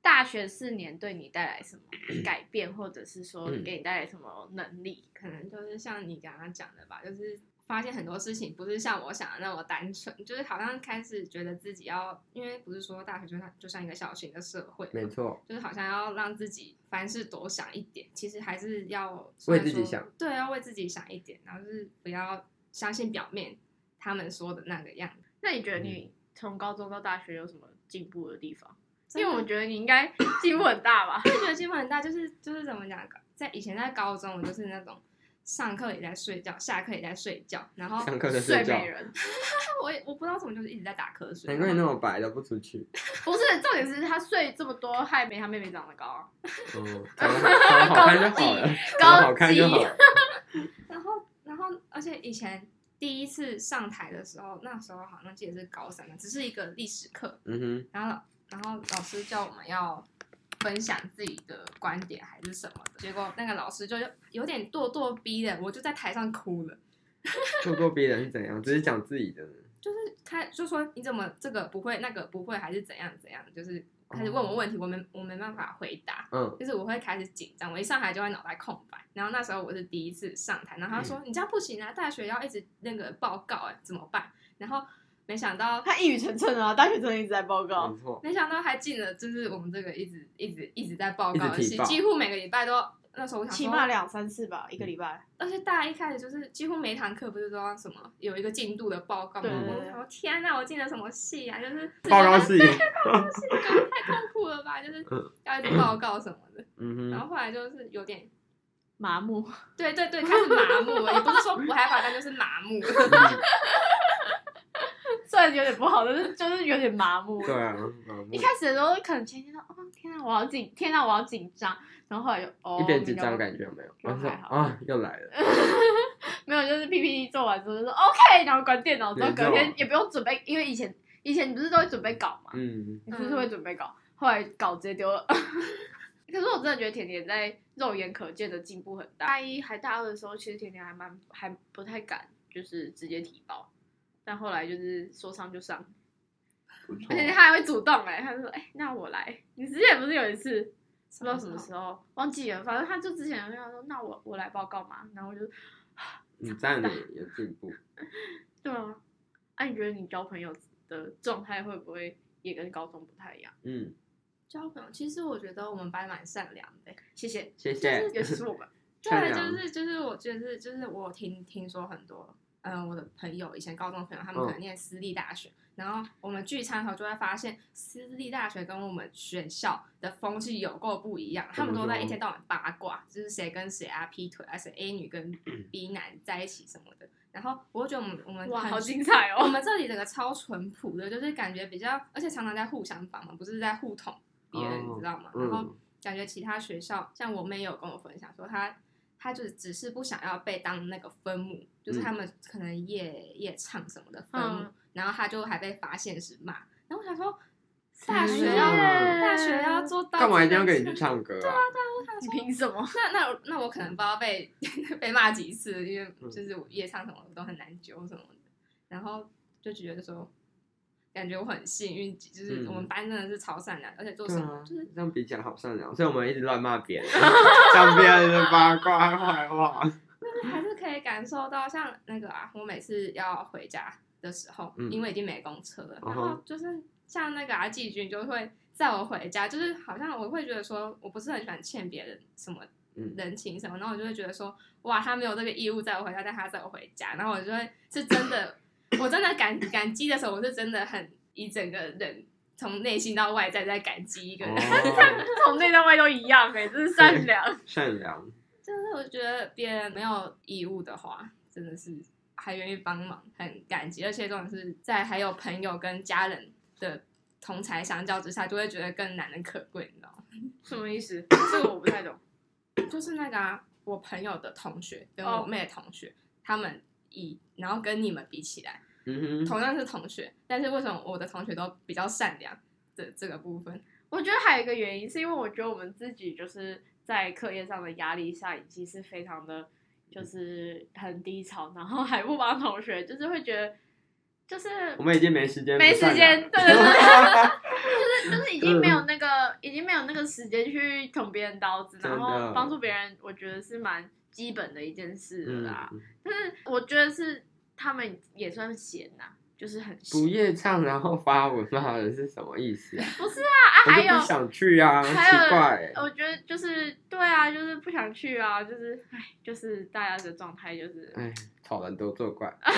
Speaker 1: 大学四年对你带来什么 改变，或者是说
Speaker 2: 嗯
Speaker 1: 给你带来什么能力？
Speaker 3: 可能就是像你刚刚讲的吧，就是发现很多事情不是像我想的那么单纯，就是好像开始觉得自己要，因为不是说大学就像就像一个小型的社会，
Speaker 2: 没错，
Speaker 3: 就是好像要让自己凡事多想一点，其实还是要
Speaker 2: 为自己想，
Speaker 3: 对，要为自己想一点，然后就是不要相信表面他们说的那个样子。
Speaker 1: 那你觉得
Speaker 2: 嗯
Speaker 1: 你从高中到大学有什么进步的地方？因为我觉得你应该 进步很大吧。
Speaker 3: 我觉得进步很大，就是就是怎么讲，在以前在高中，我就是那种上课也在睡觉，下课也在睡觉，然后
Speaker 2: 上课在
Speaker 1: 睡美，人
Speaker 3: 我也我不知道怎么就是一直在打瞌睡。
Speaker 2: 难怪你那么白都不出去。
Speaker 1: 不是重点是他睡这么多，还没他妹妹长得高啊。
Speaker 2: 哦，长得好看就好了，长得好看就好了。
Speaker 3: 然后然后而且以前第一次上台的时候，那时候好像记得是高三的，只是一个历史课，
Speaker 2: 嗯
Speaker 3: 然后然后老师叫我们要分享自己的观点还是什么的，结果那个老师就有点咄咄逼人，我就在台上哭了。
Speaker 2: 咄咄逼人是怎样？只是讲自己的。
Speaker 3: 就是他就说你怎么这个不会，那个不会，还是怎样怎样，就是开始问我问题，我没我没办法回答，
Speaker 2: 嗯，
Speaker 3: 就是我会开始紧张，我一上台就会脑袋空白。然后那时候我是第一次上台，然后他说、你这样不行啊，大学要一直那个报告哎、怎么办？然后没想到
Speaker 1: 他一语成谶啊，大学生一直在报告
Speaker 2: 没。错。
Speaker 3: 没想到还进了，就是我们这个一直一直一直在报告
Speaker 2: 报
Speaker 3: 几乎每个礼拜都。那时候我想，
Speaker 1: 起码两三次吧，一个礼拜。
Speaker 3: 而且大家一开始就是几乎每堂课不是都要什么有一个进度的报告吗？
Speaker 1: 对对对
Speaker 3: 我想说天哪，我进了什么系啊？就是
Speaker 2: 报告室，
Speaker 3: 觉得太痛苦了吧？就是
Speaker 2: 嗯
Speaker 3: 要一直报告什么的。
Speaker 2: 嗯哼，
Speaker 3: 然后后来就是有点，
Speaker 1: 麻木，
Speaker 3: 对对对，开始麻木了，也不是说不害怕，但就是麻木了。
Speaker 1: 虽然有点不好，但是就是有点麻木。
Speaker 2: 对啊，麻木
Speaker 1: 一开始的时候可能前天说，哦天啊，我好紧，天啊，我好紧张，然后后来就哦，
Speaker 2: 一点紧张感觉有没有？我说啊，又来了。
Speaker 1: 没有，就是 PPT 做完之后就说 OK，然后关电脑之后隔天也不用准备，因为以前以前你不是都会准备稿嘛，
Speaker 2: 嗯，
Speaker 1: 你是不是会准备稿？后来稿直接丢了。可是我真的觉得甜甜在肉眼可见的进步很大。大一还大二的时候，其实甜甜还蛮还不太敢，就是直接提报，但后来就是说上就上，而。且他还会主动哎、他就说哎、那我来。你之前不是有一次不知道什么时候忘记了，反正他就之前有跟他说那我我来报告嘛，然后我就
Speaker 2: 你这样也有进步。
Speaker 1: 对啊，啊你觉得你交朋友的状态会不会也跟高中不太一样？
Speaker 2: 嗯，
Speaker 3: 交朋友，其实我觉得我们班蛮善良的。
Speaker 1: 谢谢，
Speaker 2: 谢谢。
Speaker 1: 尤其是我们。
Speaker 3: 对，就是就是我觉得是就是我听听说很多，嗯、我的朋友以前高中朋友他们可能
Speaker 2: 嗯
Speaker 3: 念私立大学，然后我们聚餐的时候就会发现私立大学跟我们学校的风气有够不一样，他们都在一天到晚八卦，就是谁跟谁啊劈腿啊，谁 A 女跟 B 男在一起什么的。然后我就觉得我们我们
Speaker 1: 哇，好精彩哦！
Speaker 3: 我们这里整个超淳朴的，就是感觉比较，而且常常在互相帮忙，不是在互捅别人，
Speaker 2: 哦
Speaker 3: 你知道吗？然后
Speaker 2: 嗯
Speaker 3: 感觉其他学校，像我妹有跟我分享说，她她就是只是不想要被当那个分母，就是他们可能夜夜唱什么的分母，
Speaker 1: 嗯
Speaker 3: 然后他就还被发现是骂。然后我想说，大学要
Speaker 2: 哪
Speaker 3: 大学要做到
Speaker 2: 干嘛一定要
Speaker 3: 这个
Speaker 2: 跟你去唱歌啊？
Speaker 1: 你凭什么？
Speaker 3: 那那我那我可能不知道被 被骂几次，因为
Speaker 2: 嗯
Speaker 3: 就是我夜唱什么都很难揪什么的，然后就觉得说，感觉我很幸运，就是
Speaker 2: 嗯
Speaker 3: 我们班真的是超善良，而且做
Speaker 2: 对啊
Speaker 3: 什么就是，
Speaker 2: 这样比起来好善良，所以我们一直乱骂别人，讲别人的八卦坏话。
Speaker 3: 感受到像那个啊，我每次要回家的时候，
Speaker 2: 嗯。
Speaker 3: 因为已经没公车了，
Speaker 2: 嗯
Speaker 3: 然后就是像那个啊季军就会载我回家，就是好像我会觉得说我不是很喜欢欠别人什么
Speaker 2: 嗯。
Speaker 3: 人情什么，然后我就会觉得说哇，他没有这个义务载我回家，但他载我回家，然后我就会是真的，我真的感感激的时候，我是真的很以整个人从内心到外在在感激一个人。
Speaker 2: 哦，
Speaker 1: 从内到外都一样哎、这是善良。
Speaker 2: 善良，
Speaker 3: 就是我觉得别人没有义务的话，真的是还愿意帮忙，很感激。而且这种是在还有朋友跟家人的同才相较之下，就会觉得更难能可贵，你知道吗？
Speaker 1: 什么意思？这个我不太懂。
Speaker 3: 就是那个啊，我朋友的同学跟
Speaker 1: 哦
Speaker 3: 我妹的同学，他们以然后跟你们比起来，同样是同学，但是为什么我的同学都比较善良的这个部分？
Speaker 1: 我觉得还有一个原因，是因为我觉得我们自己就是在课业上的压力下，已经是非常的，就是很低潮，然后还不帮同学，就是会觉得，就是
Speaker 2: 我们已经没时间，
Speaker 1: 没时间，对对对，就是就是已经没有那个，已经没有那个时间去捅别人刀子，然后帮助别人，我觉得是蛮基本的一件事啦。，但是我觉得是他们也算闲呐、就是很
Speaker 2: 不夜唱然后发文骂人 是什么意思啊？
Speaker 1: 不是啊啊，还有
Speaker 2: 不想去啊，奇怪，
Speaker 1: 我觉得就是对啊，就是不想去啊，就是唉，就是大家的状态就是，
Speaker 2: 哎，草人都作怪。
Speaker 1: 但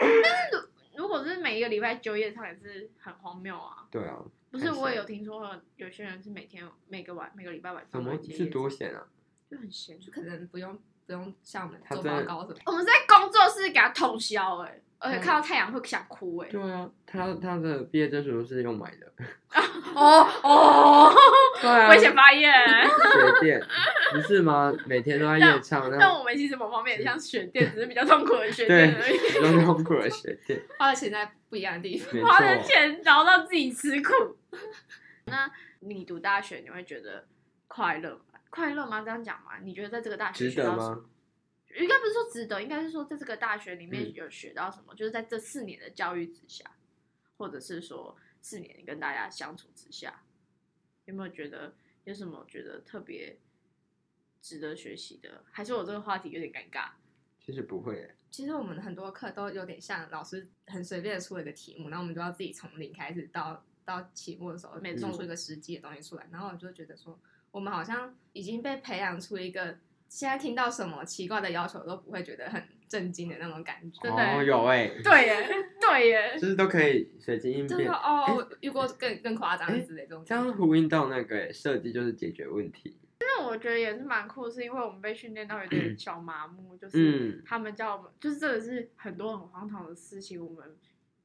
Speaker 1: 是如果是每一个礼拜九夜唱也是很荒谬啊。
Speaker 2: 对啊，
Speaker 1: 不是，我也有听说有些人是每天每个晚每个礼拜晚
Speaker 2: 怎么
Speaker 1: 上都会接
Speaker 2: 是多闲啊？
Speaker 1: 就很闲。
Speaker 3: 就可能不用不用像我们做报告什么。
Speaker 1: 我们在工作室给他通宵哎、而且
Speaker 3: 嗯
Speaker 1: 看到太阳会想哭哎、
Speaker 2: 对啊，他他的毕业证书是用买的。
Speaker 1: 哦哦，
Speaker 2: 对啊
Speaker 1: 危险发言。
Speaker 2: 学电不是吗？每天都在夜唱，
Speaker 1: 但
Speaker 2: 那
Speaker 1: 我们其实某方面也像学电，只是比较痛苦的学电而已。
Speaker 2: 比较痛苦的学电，
Speaker 3: 花的钱在不一样的地方。
Speaker 1: 花了
Speaker 2: 错。
Speaker 1: 钱，然后让自己吃苦。那你读大学你会觉得快乐吗？快乐吗？这样讲吗？你觉得在这个大学
Speaker 2: 值得
Speaker 1: 学到什么？
Speaker 2: 吗？
Speaker 1: 应该不是说值得，应该是说在这个大学里面
Speaker 2: 嗯
Speaker 1: 有学到什么，就是在这四年的教育之下，或者是说四年跟大家相处之下，有没有觉得有什么觉得特别值得学习的？还是我这个话题有点尴尬？
Speaker 2: 其实不会耶，
Speaker 3: 其实我们很多课都有点像老师很随便的出了一个题目，然后我们就要自己从零开始到到期末的时候，
Speaker 1: 没
Speaker 3: 弄
Speaker 2: 错
Speaker 3: 出一个实际的东西出来。然后我就觉得说，我们好像已经被培养出一个现在听到什么奇怪的要求都不会觉得很震惊的那种感觉。
Speaker 1: 真的
Speaker 2: 哦，有哎，
Speaker 1: 对耶，对耶，
Speaker 2: 就是都可以随机应变
Speaker 3: 就是说，哦，我遇过更更夸张的之类这种
Speaker 2: 这
Speaker 3: 感觉。
Speaker 2: 样呼应到那个耶设计就是解决问题。
Speaker 1: 但我觉得也是蛮酷，是因为我们被训练到有点小麻木，就是
Speaker 2: 嗯，
Speaker 1: 他们叫我们，就是这个是很多很荒唐的事情，我们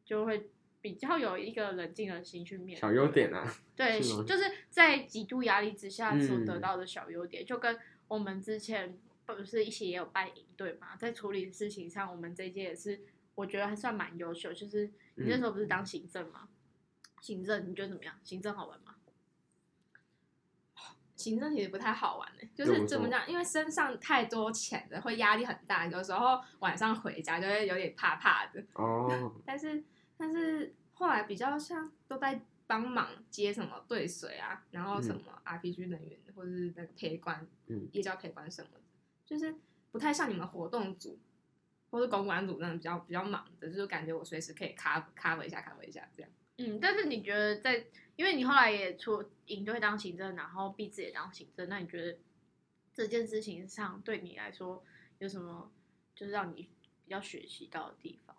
Speaker 1: 就会比较有一个冷静的心去面对。
Speaker 2: 小优点啊，
Speaker 1: 对，
Speaker 2: 是
Speaker 1: 就是在极度压力之下所
Speaker 2: 嗯
Speaker 1: 得到的小优点，就跟我们之前不是一起也有办营队嘛，在处理事情上，我们这一届也是我觉得还算蛮优秀。就是你那时候不是当行政吗？行政你觉得怎么样？行政好玩吗？
Speaker 3: 行政其实不太好玩的，就是怎么讲？因为身上太多钱了，会压力很大，有时候晚上回家就会有点怕怕的。
Speaker 2: 哦，
Speaker 3: 但 是但是后来比较像都在帮忙接什么兑水啊，然后什么 RPG 人员、或者是那个陪管，
Speaker 2: 嗯
Speaker 3: 也叫陪管什么的，就是不太像你们活动组或是公关组那种比较比较忙的，就是感觉我随时可以 cover cover 一下 cover 一下这样。
Speaker 1: 嗯，但是你觉得在，因为你后来也出营队当行政，然后毕制也当行政，那你觉得这件事情上对你来说有什么就是让你比较学习到的地方？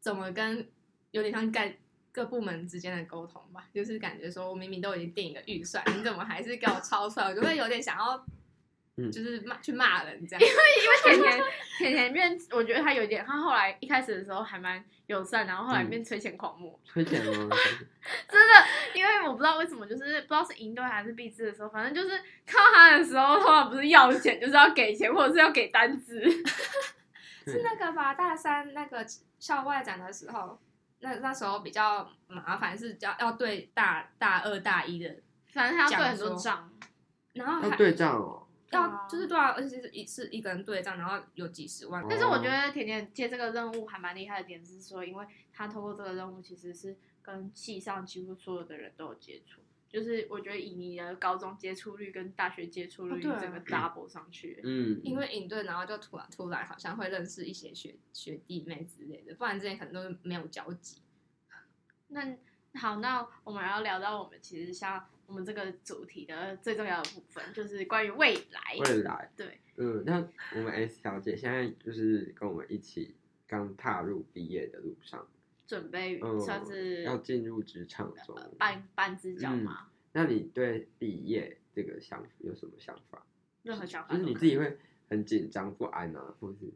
Speaker 3: 怎么跟有点像干各部门之间的沟通吧，就是感觉说我明明都已经定一个预算，你怎么还是给我超出来？我就会有点想要，
Speaker 2: 嗯
Speaker 3: 就是骂去骂人这样。
Speaker 1: 因为因为甜甜甜甜变，我觉得他有点，他后来一开始的时候还蛮友善，然后后来变催钱狂魔，
Speaker 2: 催钱吗？
Speaker 1: 真的，因为我不知道为什么，就是不知道是赢队还是毕制的时候，反正就是看到他的时候，通常不是要钱，就是要给钱，或者是要给单子。
Speaker 3: 是那个吧？大三那个校外展的时候，那那时候比较麻烦，是要要对大大二大一的，
Speaker 1: 反正他要对很多账，
Speaker 3: 然后还
Speaker 2: 要对账哦，
Speaker 3: 要就是对啊，而且是一次一个人对账，然后有几十万。
Speaker 1: 但是我觉得甜甜接这个任务还蛮厉害的点是说，因为他通过这个任务其实是跟系上几乎所有的人都有接触，就是我觉得以你的高中接触率跟大学接触率
Speaker 3: 哦对啊
Speaker 1: 整个 double 上去。
Speaker 2: 嗯，
Speaker 3: 因为营队，然后就突然突然好像会认识一些学学弟妹之类的，不然之前可能都是没有交集。
Speaker 1: 那好，那我们要聊到我们其实像我们这个主题的最重要的部分，就是关于未来。
Speaker 2: 未来，
Speaker 1: 对，
Speaker 2: 嗯，那我们 S 小姐现在就是跟我们一起刚踏入毕业的路上，
Speaker 1: 准备
Speaker 2: 嗯，
Speaker 1: 算是
Speaker 2: 要进入职场中
Speaker 1: 呃。半半只脚嘛，
Speaker 2: 那你对毕业这个想有什么想法？
Speaker 1: 任何想法
Speaker 2: 就是你自己会很紧张不安啊，或是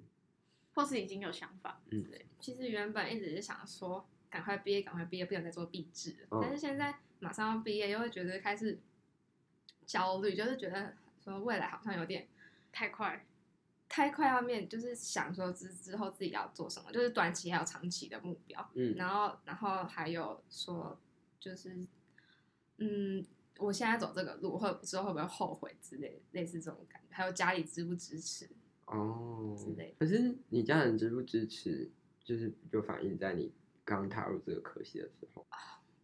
Speaker 1: 或是已经有想法之
Speaker 2: 嗯
Speaker 1: 类的。
Speaker 3: 其实原本一直是想说，赶快毕业，赶快毕业，不想再做毕制但是现在马上要毕业，又会觉得开始焦虑，就是觉得说未来好像有点
Speaker 1: 太快，
Speaker 3: 太快要面，就是想说之之后自己要做什么，就是短期还有长期的目标。
Speaker 2: 嗯
Speaker 3: 然后，然后还有说，就是嗯，我现在走这个路，会之后会不会后悔之类，类似这种感觉。还有家里支不支持？
Speaker 2: 哦
Speaker 3: 之类，
Speaker 2: 可是你家人支不支持，就是就反映在你刚踏入这个科系的时候。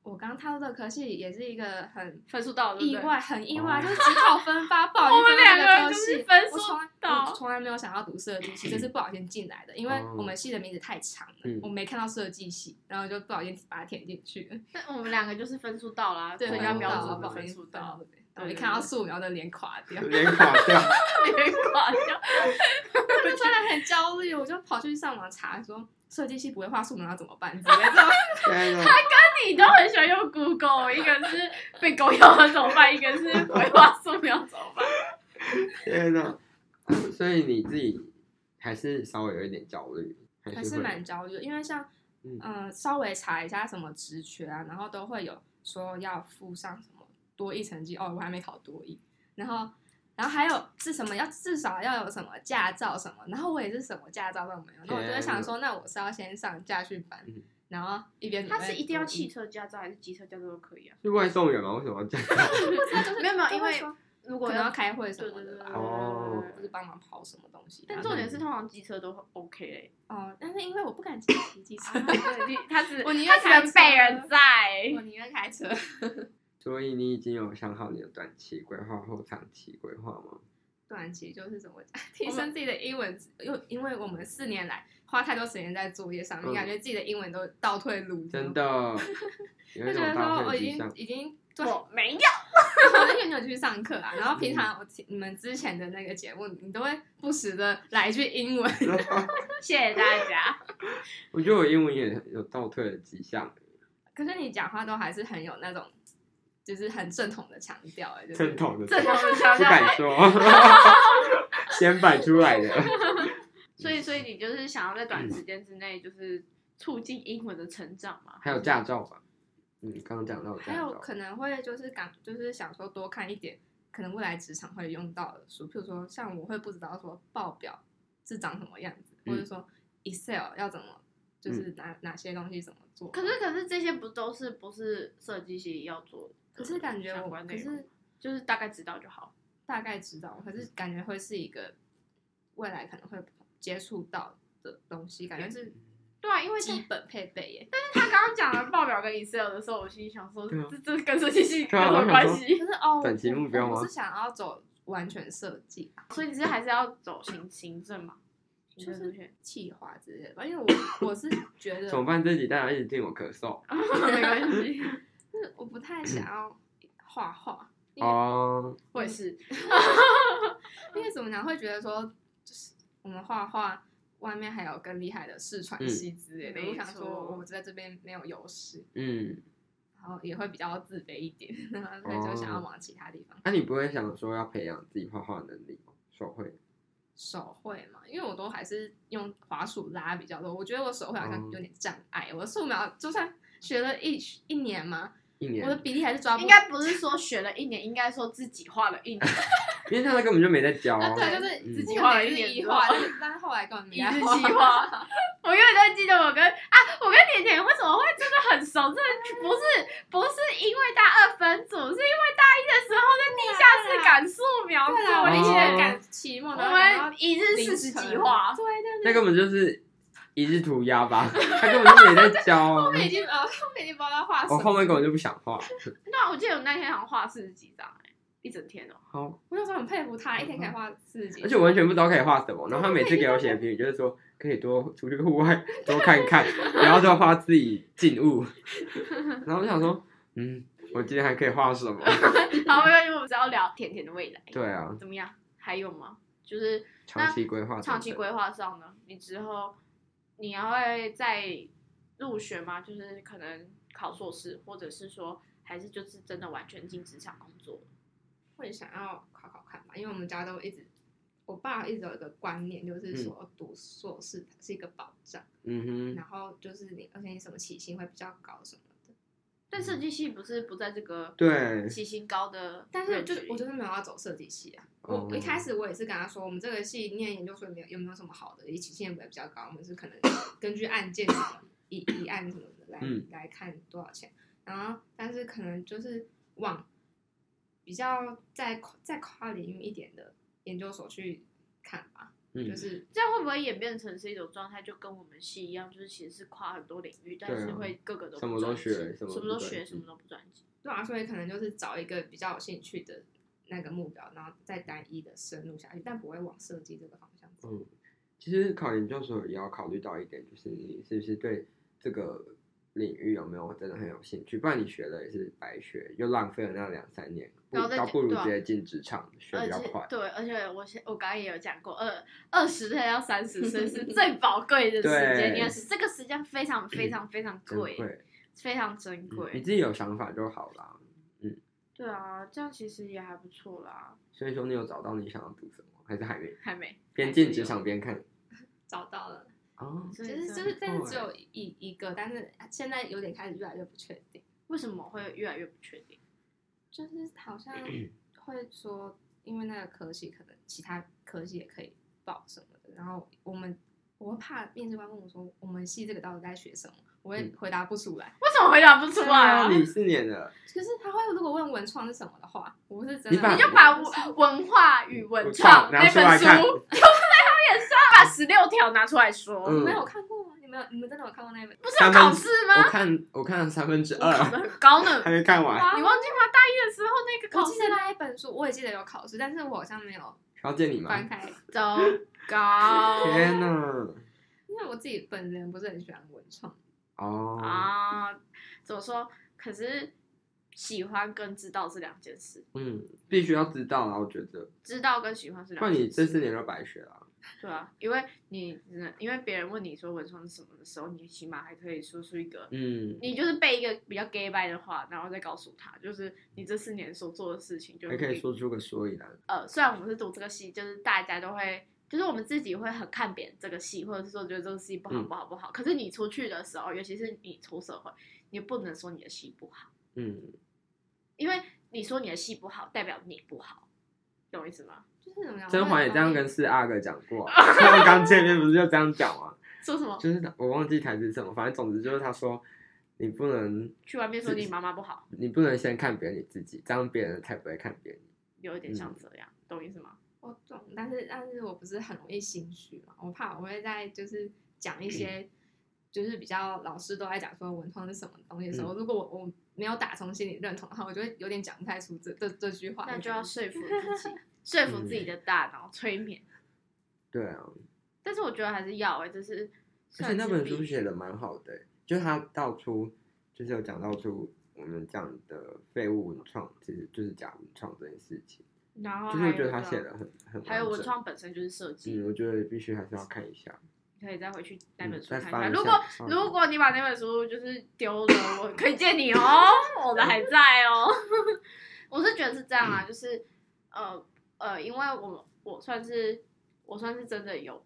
Speaker 3: 我刚踏入这个科系也是一个很
Speaker 1: 分数到
Speaker 3: 意外，很意外，
Speaker 2: 哦。
Speaker 3: 就是只考分发，不好
Speaker 1: 我们
Speaker 3: 意思分到
Speaker 1: 两个人就
Speaker 3: 这科系。
Speaker 1: 是分数
Speaker 3: 我从来
Speaker 1: 到。
Speaker 3: 我从来没有想要读设计系，这是不小心进来的，因为
Speaker 2: 哦。
Speaker 3: 我们系的名字太长了，
Speaker 2: 嗯。
Speaker 3: 我没看到设计系，然后就不小心把它填进去了。
Speaker 1: 但我们两个就是分数到啦，
Speaker 3: 对，
Speaker 1: 最
Speaker 2: 分数到
Speaker 1: 佳标准的分数到，对
Speaker 3: 一看到素描的脸垮掉，
Speaker 2: 脸垮掉，
Speaker 1: 脸垮掉。
Speaker 3: 我就真的很焦虑，我就跑去上网查说设计系不会画素描要怎么办之类的。
Speaker 2: 天哪！
Speaker 1: 你都很喜欢用 Google，一个是被狗咬了怎么办，一个是不会画素描怎么办？
Speaker 2: 天哪！所以你自己还是稍微有一点焦虑，还
Speaker 3: 还是蛮焦虑的，因为像
Speaker 2: 嗯
Speaker 3: 稍微查一下什么职缺啊，然后都会有说要附上什么多益成绩哦，我还没考多益，然后然后还有是什么要至少要有什么驾照什么，然后我也是什么驾照都没有，那我就会想说，那我是要先上驾训班
Speaker 2: 嗯，
Speaker 3: 然后一边
Speaker 1: 他是一定要汽
Speaker 3: 车，
Speaker 1: 车驾照还是机车驾照都可以啊？
Speaker 2: 是外送员吗？为什么要这样？
Speaker 3: 就是
Speaker 1: 没有没有因为如果
Speaker 3: 要开会什么的吧，
Speaker 2: 哦
Speaker 3: 或者帮忙跑什么东西。
Speaker 1: 但重点是通常机车都很 OK 嘞。
Speaker 3: 哦，但是因为我不敢骑机车，
Speaker 1: 他是
Speaker 3: 我宁
Speaker 1: 他只能
Speaker 3: 愿开车
Speaker 1: 被人载。
Speaker 3: 我宁愿开车。
Speaker 2: 所以你已经有想好你的短期规划或长期规划吗？
Speaker 3: 短期就是怎么讲，提升自己的英文，因因为我们四年来花太多时间在作业上面，
Speaker 2: 嗯
Speaker 3: 感觉自己的英文都倒退路，
Speaker 2: 真，的，
Speaker 3: 就觉得说我已经。已经对，
Speaker 1: 我没有，
Speaker 3: 我很久没有去上课啊。然后平
Speaker 2: 嗯
Speaker 3: 常我听你们之前的那个节目，你都会不时的来一句英文，
Speaker 1: 谢谢大家。
Speaker 2: 我觉得我英文也有倒退的迹象，
Speaker 3: 可是你讲话都还是很有那种，就是很正统的强调，哎，就
Speaker 2: 正统的，
Speaker 1: 正统的强
Speaker 2: 不
Speaker 1: 调
Speaker 2: 敢说，先摆出来的。
Speaker 1: 所以，所以你就是想要在短时间之内，就是促进英文的成长嘛？
Speaker 2: 还有驾照吧？嗯，刚刚讲到驾
Speaker 3: 还有，可能会就是感就是想说多看一点，可能未来职场会用到的书，譬如说像我会不知道说报表是长什么样子，
Speaker 2: 嗯
Speaker 3: 或者说 Excel 要怎么，就是哪、哪些东西怎么做。
Speaker 1: 可是，可是这些不都是不是设计系要做的？
Speaker 3: 可是感觉我可是
Speaker 1: 就是大概知道就好。
Speaker 3: 大概知道，可是感觉会是一个未来可能会接触到的东西，感觉是
Speaker 1: 对啊，因为他
Speaker 3: 基本配备耶。
Speaker 1: 但是他刚刚讲了报表跟 Excel 的时候，我心里想说，
Speaker 2: 啊
Speaker 1: 这这跟设计系有什么关系？
Speaker 3: 可是哦，
Speaker 2: 短期目标吗
Speaker 3: 我是想要走完全设计啊，
Speaker 1: 所以你是还是要走行行政嘛？
Speaker 3: 就是
Speaker 1: 政路线，
Speaker 3: 企划之类的吧，因为我我是觉得
Speaker 2: 怎么办？这几大家一直听我咳嗽。
Speaker 1: 没关系，
Speaker 3: 就是我不太想要画画，因为、
Speaker 2: 哦，
Speaker 1: 我也是。
Speaker 3: 因为怎么讲，会觉得说，就是我们画画外面还有更厉害的视传系之类的，
Speaker 1: 嗯
Speaker 3: 我想说我在这边没有优势，
Speaker 2: 嗯，
Speaker 3: 然后也会比较自卑一点，然后所以就想要往其他地方。
Speaker 2: 那、你不会想说要培养自己画画能力吗？手绘？
Speaker 3: 手绘嘛，因为我都还是用滑鼠拉比较多，我觉得我手绘好像
Speaker 2: 哦
Speaker 3: 有点障碍，我的素描就算学了一一年嘛，
Speaker 2: 一年
Speaker 3: 我的比例还是抓不
Speaker 1: 应该不是说学了一年，应该说自己画了一年，
Speaker 2: 因为他根本就没在教、
Speaker 3: 啊，对，
Speaker 2: 嗯
Speaker 3: 就是自己
Speaker 1: 画了
Speaker 3: 一
Speaker 1: 一年
Speaker 3: 一画，但是但是后来根本没在
Speaker 1: 一日计划。我永远都记得我跟啊，我跟甜甜为什么会真的很熟？真的不是不是因为大二分组，是因为大一的时候在地下室赶素描
Speaker 3: 我
Speaker 2: 哦
Speaker 3: 以
Speaker 1: 作业，
Speaker 3: 前赶期末，
Speaker 1: 我们一日四十几画。
Speaker 3: 对对对，
Speaker 2: 那根本就是一日涂鸦吧？他根本就没在教啊
Speaker 3: 后。面已经呃，后面已经不知道在画什么。
Speaker 2: 我后面根本就不想画。
Speaker 1: 那我记得我那天好像画四十几张哎、一整天哦、
Speaker 2: 好，
Speaker 3: 我那时候很佩服他，一天可以画四十几，
Speaker 2: 而且我完全不知道可以画什么。然后他每次给我写的评语就是说，可以多出去户外多看看，然后多画自己静物。然后我想说，嗯，我今天还可以画什么？
Speaker 1: 好，没关系，我们只要聊甜甜的未来，
Speaker 2: 对啊，
Speaker 1: 怎么样？还有吗？就是
Speaker 2: 长期规划。
Speaker 1: 长期规划上呢，你之后你要会再入学吗？就是可能考硕士，或者是说还是就是真的完全进职场工作？
Speaker 3: 会想要考考看吧，因为我们家都一直，我爸一直有一个观念，就是说读硕士是一个保障，
Speaker 2: 嗯哼，
Speaker 3: 然后就是你，而且你什么起薪会比较高什么的。
Speaker 1: 但设计系不是不在这个
Speaker 2: 对
Speaker 1: 起薪高的，
Speaker 3: 但是就我就是没有要走设计系啊。我一开始我也是跟他说，我们这个系念研究所没有有没有什么好的，起薪也不会比较高，我们是可能 根据案件什么一一案什么的来、
Speaker 2: 嗯
Speaker 3: 来看多少钱。然后但是可能就是往比较再跨再跨领域一点的研究所去
Speaker 2: 嗯
Speaker 3: 就是
Speaker 1: 这样会不会演变成是一种状态，就跟我们系一样，就是其实是跨很多领域，但是会各个都不
Speaker 2: 什么都学什么
Speaker 1: 都学，什么都不专精。
Speaker 3: 对啊，所以可能就是找一个比较有兴趣的那个目标，然后再单一的深入下去，但不会往设计这个方向走。
Speaker 2: 嗯，其实考研究所也要考虑到一点，就是你是不是对这个领域有没有真的很有兴趣，不然你学了也是白学，又浪费了那两三年，不
Speaker 1: 然后再
Speaker 2: 倒不如直接进职场学比较快。
Speaker 1: 对，而且我现我刚刚也有讲过，二二十岁到三十岁是最宝贵的时间，
Speaker 2: 应
Speaker 1: 该是这个时间非常非常非常 贵，非常珍
Speaker 2: 嗯你。自己有想法就好啦。
Speaker 1: 对啊，这样其实也还不错啦，
Speaker 2: 所以说你有找到你想要读什么，还是还没？
Speaker 1: 还没
Speaker 2: 边进职场边看。
Speaker 3: 找到了，
Speaker 2: 哦，
Speaker 3: 其实就是但是只有一一个，但是现在有点开始越来越不确定，
Speaker 1: 为什么会越来越不确定？
Speaker 3: 就是好像 会说，因为那个科系可能其他科系也可以报什么的，然后我们我会怕面试官问我说我们系这个到底在学什么，我会
Speaker 2: 嗯。
Speaker 3: 回答不出来。
Speaker 1: 为什么回答不出来啊？
Speaker 2: 你四年了，
Speaker 3: 可是他会如果问文创是什么的话，我是真的
Speaker 2: 你
Speaker 1: 你就把文文化与文创
Speaker 2: 拿
Speaker 1: 那本书，十六条拿出来说，
Speaker 2: 嗯
Speaker 3: 你们有看过吗？你们有你们真的有看过那一本？
Speaker 1: 不是要考试吗
Speaker 2: 我
Speaker 1: 吗？
Speaker 2: 看我看了三分之
Speaker 1: 二考
Speaker 2: 二，
Speaker 1: 的很高呢。
Speaker 2: 还没看完。
Speaker 1: 你忘记吗？大一的时候那个考试
Speaker 3: 我记得那一本书，我也记得有考试，但是我好像没有
Speaker 2: 要见你吗？
Speaker 3: 翻开，
Speaker 1: 糟糕
Speaker 2: 天哪！
Speaker 3: 因为我自己本人不是很喜欢文创。
Speaker 2: 哦，
Speaker 1: 啊！怎么说？可是喜欢跟知道是两件事，
Speaker 2: 嗯，必须要知道啊，我觉得，
Speaker 1: 知道跟喜欢是两件事。
Speaker 2: 这四年都白学了。
Speaker 1: 对啊，因为你只能因为别人问你说文创是什么的时候，你起码还可以说出一个，
Speaker 2: 嗯，
Speaker 1: 你就是背一个比较 gay by 的话，然后再告诉他，就是你这四年所做的事情，就是
Speaker 2: 还可以说出个所以然。
Speaker 1: 呃，虽然我们是读这个系，就是大家都会，就是我们自己会很看扁这个戏，或者是说觉得这个戏不好
Speaker 2: 嗯
Speaker 1: 不好不好。可是你出去的时候，尤其是你出社会，你不能说你的戏不好，
Speaker 2: 嗯，
Speaker 1: 因为你说你的戏不好，代表你不好，懂我意思吗？
Speaker 3: 就是？
Speaker 2: 甄嬛也这样跟四阿哥讲过啊，他们刚见面不是就这样讲吗？
Speaker 1: 说什么？
Speaker 2: 就是我忘记台词是什么，反正总之就是他说，你不能，
Speaker 1: 去外面说你妈妈不好，
Speaker 2: 你不能先看别人你自己，这样别人才不会看别人。
Speaker 1: 有一点像这样，懂我意思吗？
Speaker 3: 我懂，但是但是我不是很容易心虚嘛，我怕我会在就是讲一些。就是比较老师都在讲说文创是什么东西的时候，如果我我没有打从心里认同的话，我就会有点讲不太出这这这句话。
Speaker 1: 那就要说服自己，说服自己的大脑，催眠。
Speaker 2: 对啊，
Speaker 1: 但是我觉得还是要哎、欸，就是
Speaker 2: 而且那本书写的蛮好的欸，就是他道出，就是有讲到出我们讲的废物文创其实就是假文创这件事情，
Speaker 1: 然后
Speaker 2: 就是我觉得他写的很很
Speaker 1: 还有文创本身就是设计，
Speaker 2: 嗯，我觉得必须还是要看一下。
Speaker 1: 可以再回去那
Speaker 2: 嗯
Speaker 1: 本书看一下。
Speaker 2: 再翻一
Speaker 1: 如果如果你把那本书就是丢了，我可以借你哦，我的还在哦。我是觉得是这样啊，就是呃呃，因为我我算是我算是真的有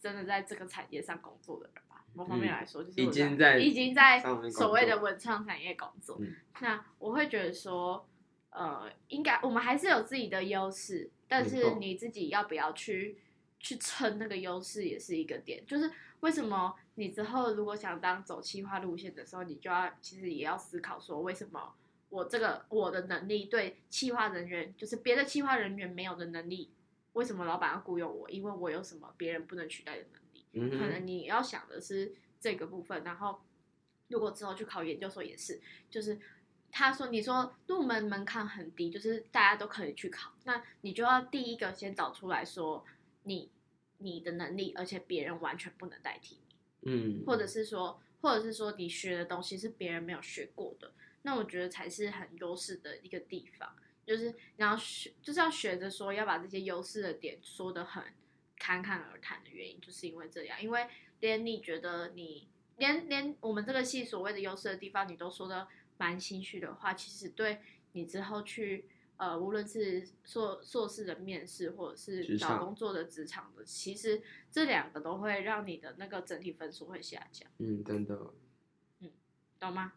Speaker 1: 真的在这个产业上工作的人吧，某方面来说，就是我
Speaker 2: 嗯已经在
Speaker 1: 已经在所谓的文创产业工作。
Speaker 2: 嗯
Speaker 1: 那我会觉得说，呃，应该我们还是有自己的优势，但是你自己要不要去去撑那个优势，也是一个点。就是为什么你之后如果想当走企划路线的时候，你就要其实也要思考说，为什么我这个我的能力对企划人员，就是别的企划人员没有的能力，为什么老板要雇佣我？因为我有什么别人不能取代的能力。
Speaker 2: 嗯，
Speaker 1: 可能你要想的是这个部分，然后如果之后去考研究所也是，就是他说你说入门门槛很低，就是大家都可以去考，那你就要第一个先找出来说你你的能力，而且别人完全不能代替你，
Speaker 2: 嗯，
Speaker 1: 或者是说，或者是说你学的东西是别人没有学过的，那我觉得才是很优势的一个地方，就是你要学，就是要学着说要把这些优势的点说的很侃侃而谈的原因，就是因为这样，因为连你觉得你连连我们这个系所谓的优势的地方，你都说的蛮心虚的话，其实对你之后去呃，无论是硕硕士的面试，或者是找工作的职场的，其实这两个都会让你的那个整体分数会下降，
Speaker 2: 嗯，真的，嗯
Speaker 1: 懂吗？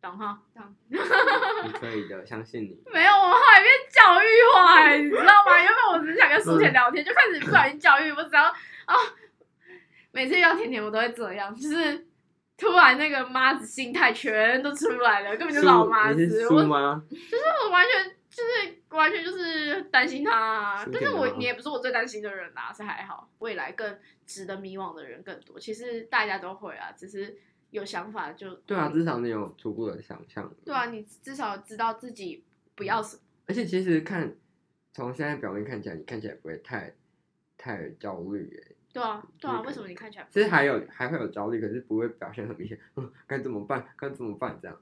Speaker 1: 懂哈？
Speaker 2: 你可以的，相信你。
Speaker 1: 没有，我后来变教育化、欸，你知道吗？原本我只是想跟苏甜聊天，就开始不小心教育，我只要啊，每次遇到甜甜我都会这样，就是突然那个妈子心态全都出来了，根本就老妈子，我
Speaker 2: 就是？
Speaker 1: 我完全就是完全就是担心他、啊，但是我你也不是我最担心的人啊，是还好，未来更值得迷惘的人更多，其实大家都会啊，只是有想法就
Speaker 2: 对啊，至少你有初步的想象。
Speaker 1: 对啊，你至少知道自己不要什么。
Speaker 2: 而且其实看从现在表面看起来，你看起来不会太太焦虑耶。
Speaker 1: 对啊，对啊，为什么你看起来
Speaker 2: 其实还有还会有焦虑，可是不会表现很明显。嗯，该怎么办？该怎么办？这样，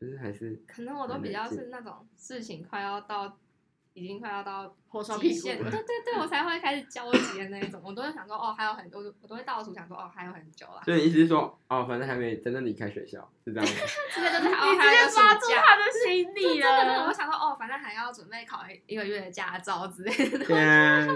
Speaker 2: 就是还是
Speaker 3: 可能我都比较是那种事情快要到，已经快要到
Speaker 1: 火烧
Speaker 3: 极限，
Speaker 1: 屁股
Speaker 3: 对？对对，我才会开始焦急的那一种。我都会想说，哦，还有很多，我都会倒数想说，哦，还有很久啦。
Speaker 2: 所以你意思是说，哦，反正还没真正离开学校，是这样吗？
Speaker 3: 直接就是，哦，
Speaker 1: 你直
Speaker 3: 还有暑
Speaker 1: 接抓住
Speaker 3: 假。
Speaker 1: 他的心理
Speaker 3: 真的，我。想说，哦，反正还要准备考一一个月的驾照之类的。
Speaker 2: 天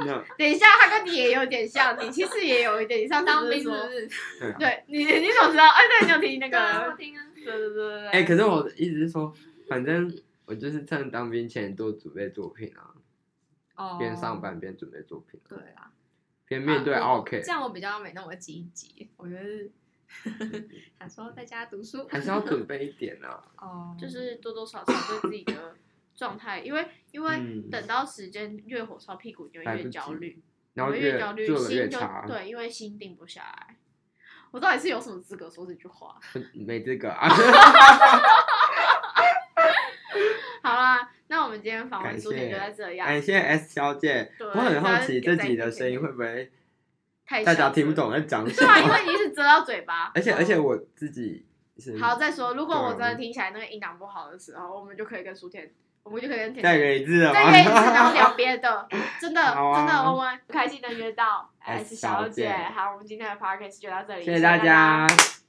Speaker 2: 哪！
Speaker 1: 等一下，他跟你也有点像，你其实也有一点，你上
Speaker 3: 当兵
Speaker 1: 不是
Speaker 3: 不是？
Speaker 2: 对
Speaker 1: 你你怎么知道？哎，对，你有听那个？
Speaker 3: 听啊。
Speaker 1: 对对对对对。
Speaker 2: 哎、可是我的意思是说，反正我就是趁当兵前多准备作品啊，
Speaker 3: 哦。
Speaker 2: 边上班边准备作品、啊。
Speaker 3: 对啦，
Speaker 2: 边面对 OK，
Speaker 3: 这样我比较没那么积极。我觉得 想说在家读书，
Speaker 2: 还是要准备一点啊。
Speaker 3: 哦，
Speaker 1: 就是多多少少对自己的状态，因为因为
Speaker 2: 嗯
Speaker 1: 等到时间越火烧屁股，你就会越焦虑，
Speaker 2: 然后
Speaker 1: 越焦虑，心就对，因为心定不下来。我到底是有什么资格说这句话？
Speaker 2: 没资格啊。
Speaker 1: 好啦，那我们今天访问
Speaker 2: 感
Speaker 1: 书田
Speaker 2: 谢
Speaker 1: 就在这样，
Speaker 2: 感谢 S 小姐，我很好奇
Speaker 1: 自
Speaker 2: 己的声音会不会
Speaker 1: 太
Speaker 2: 大家听不懂在讲什么
Speaker 1: 对啊，因
Speaker 2: 么？
Speaker 1: 为你是遮到嘴巴，
Speaker 2: 而且
Speaker 1: 嗯
Speaker 2: 而且我自己是
Speaker 1: 好再说，如果我真的
Speaker 2: 对
Speaker 1: 听起来那个音档不好的时候，我们就可以跟书田，我们就可以跟田
Speaker 2: 再约一次了
Speaker 1: 再约一次，然后
Speaker 2: 吗？
Speaker 1: 聊别的，真的、
Speaker 2: 啊
Speaker 1: 真的，我们很开心的约到
Speaker 2: S 小姐。
Speaker 1: 好，我们今天的 podcast 就到这里，
Speaker 2: 谢谢大
Speaker 1: 家。
Speaker 2: 家。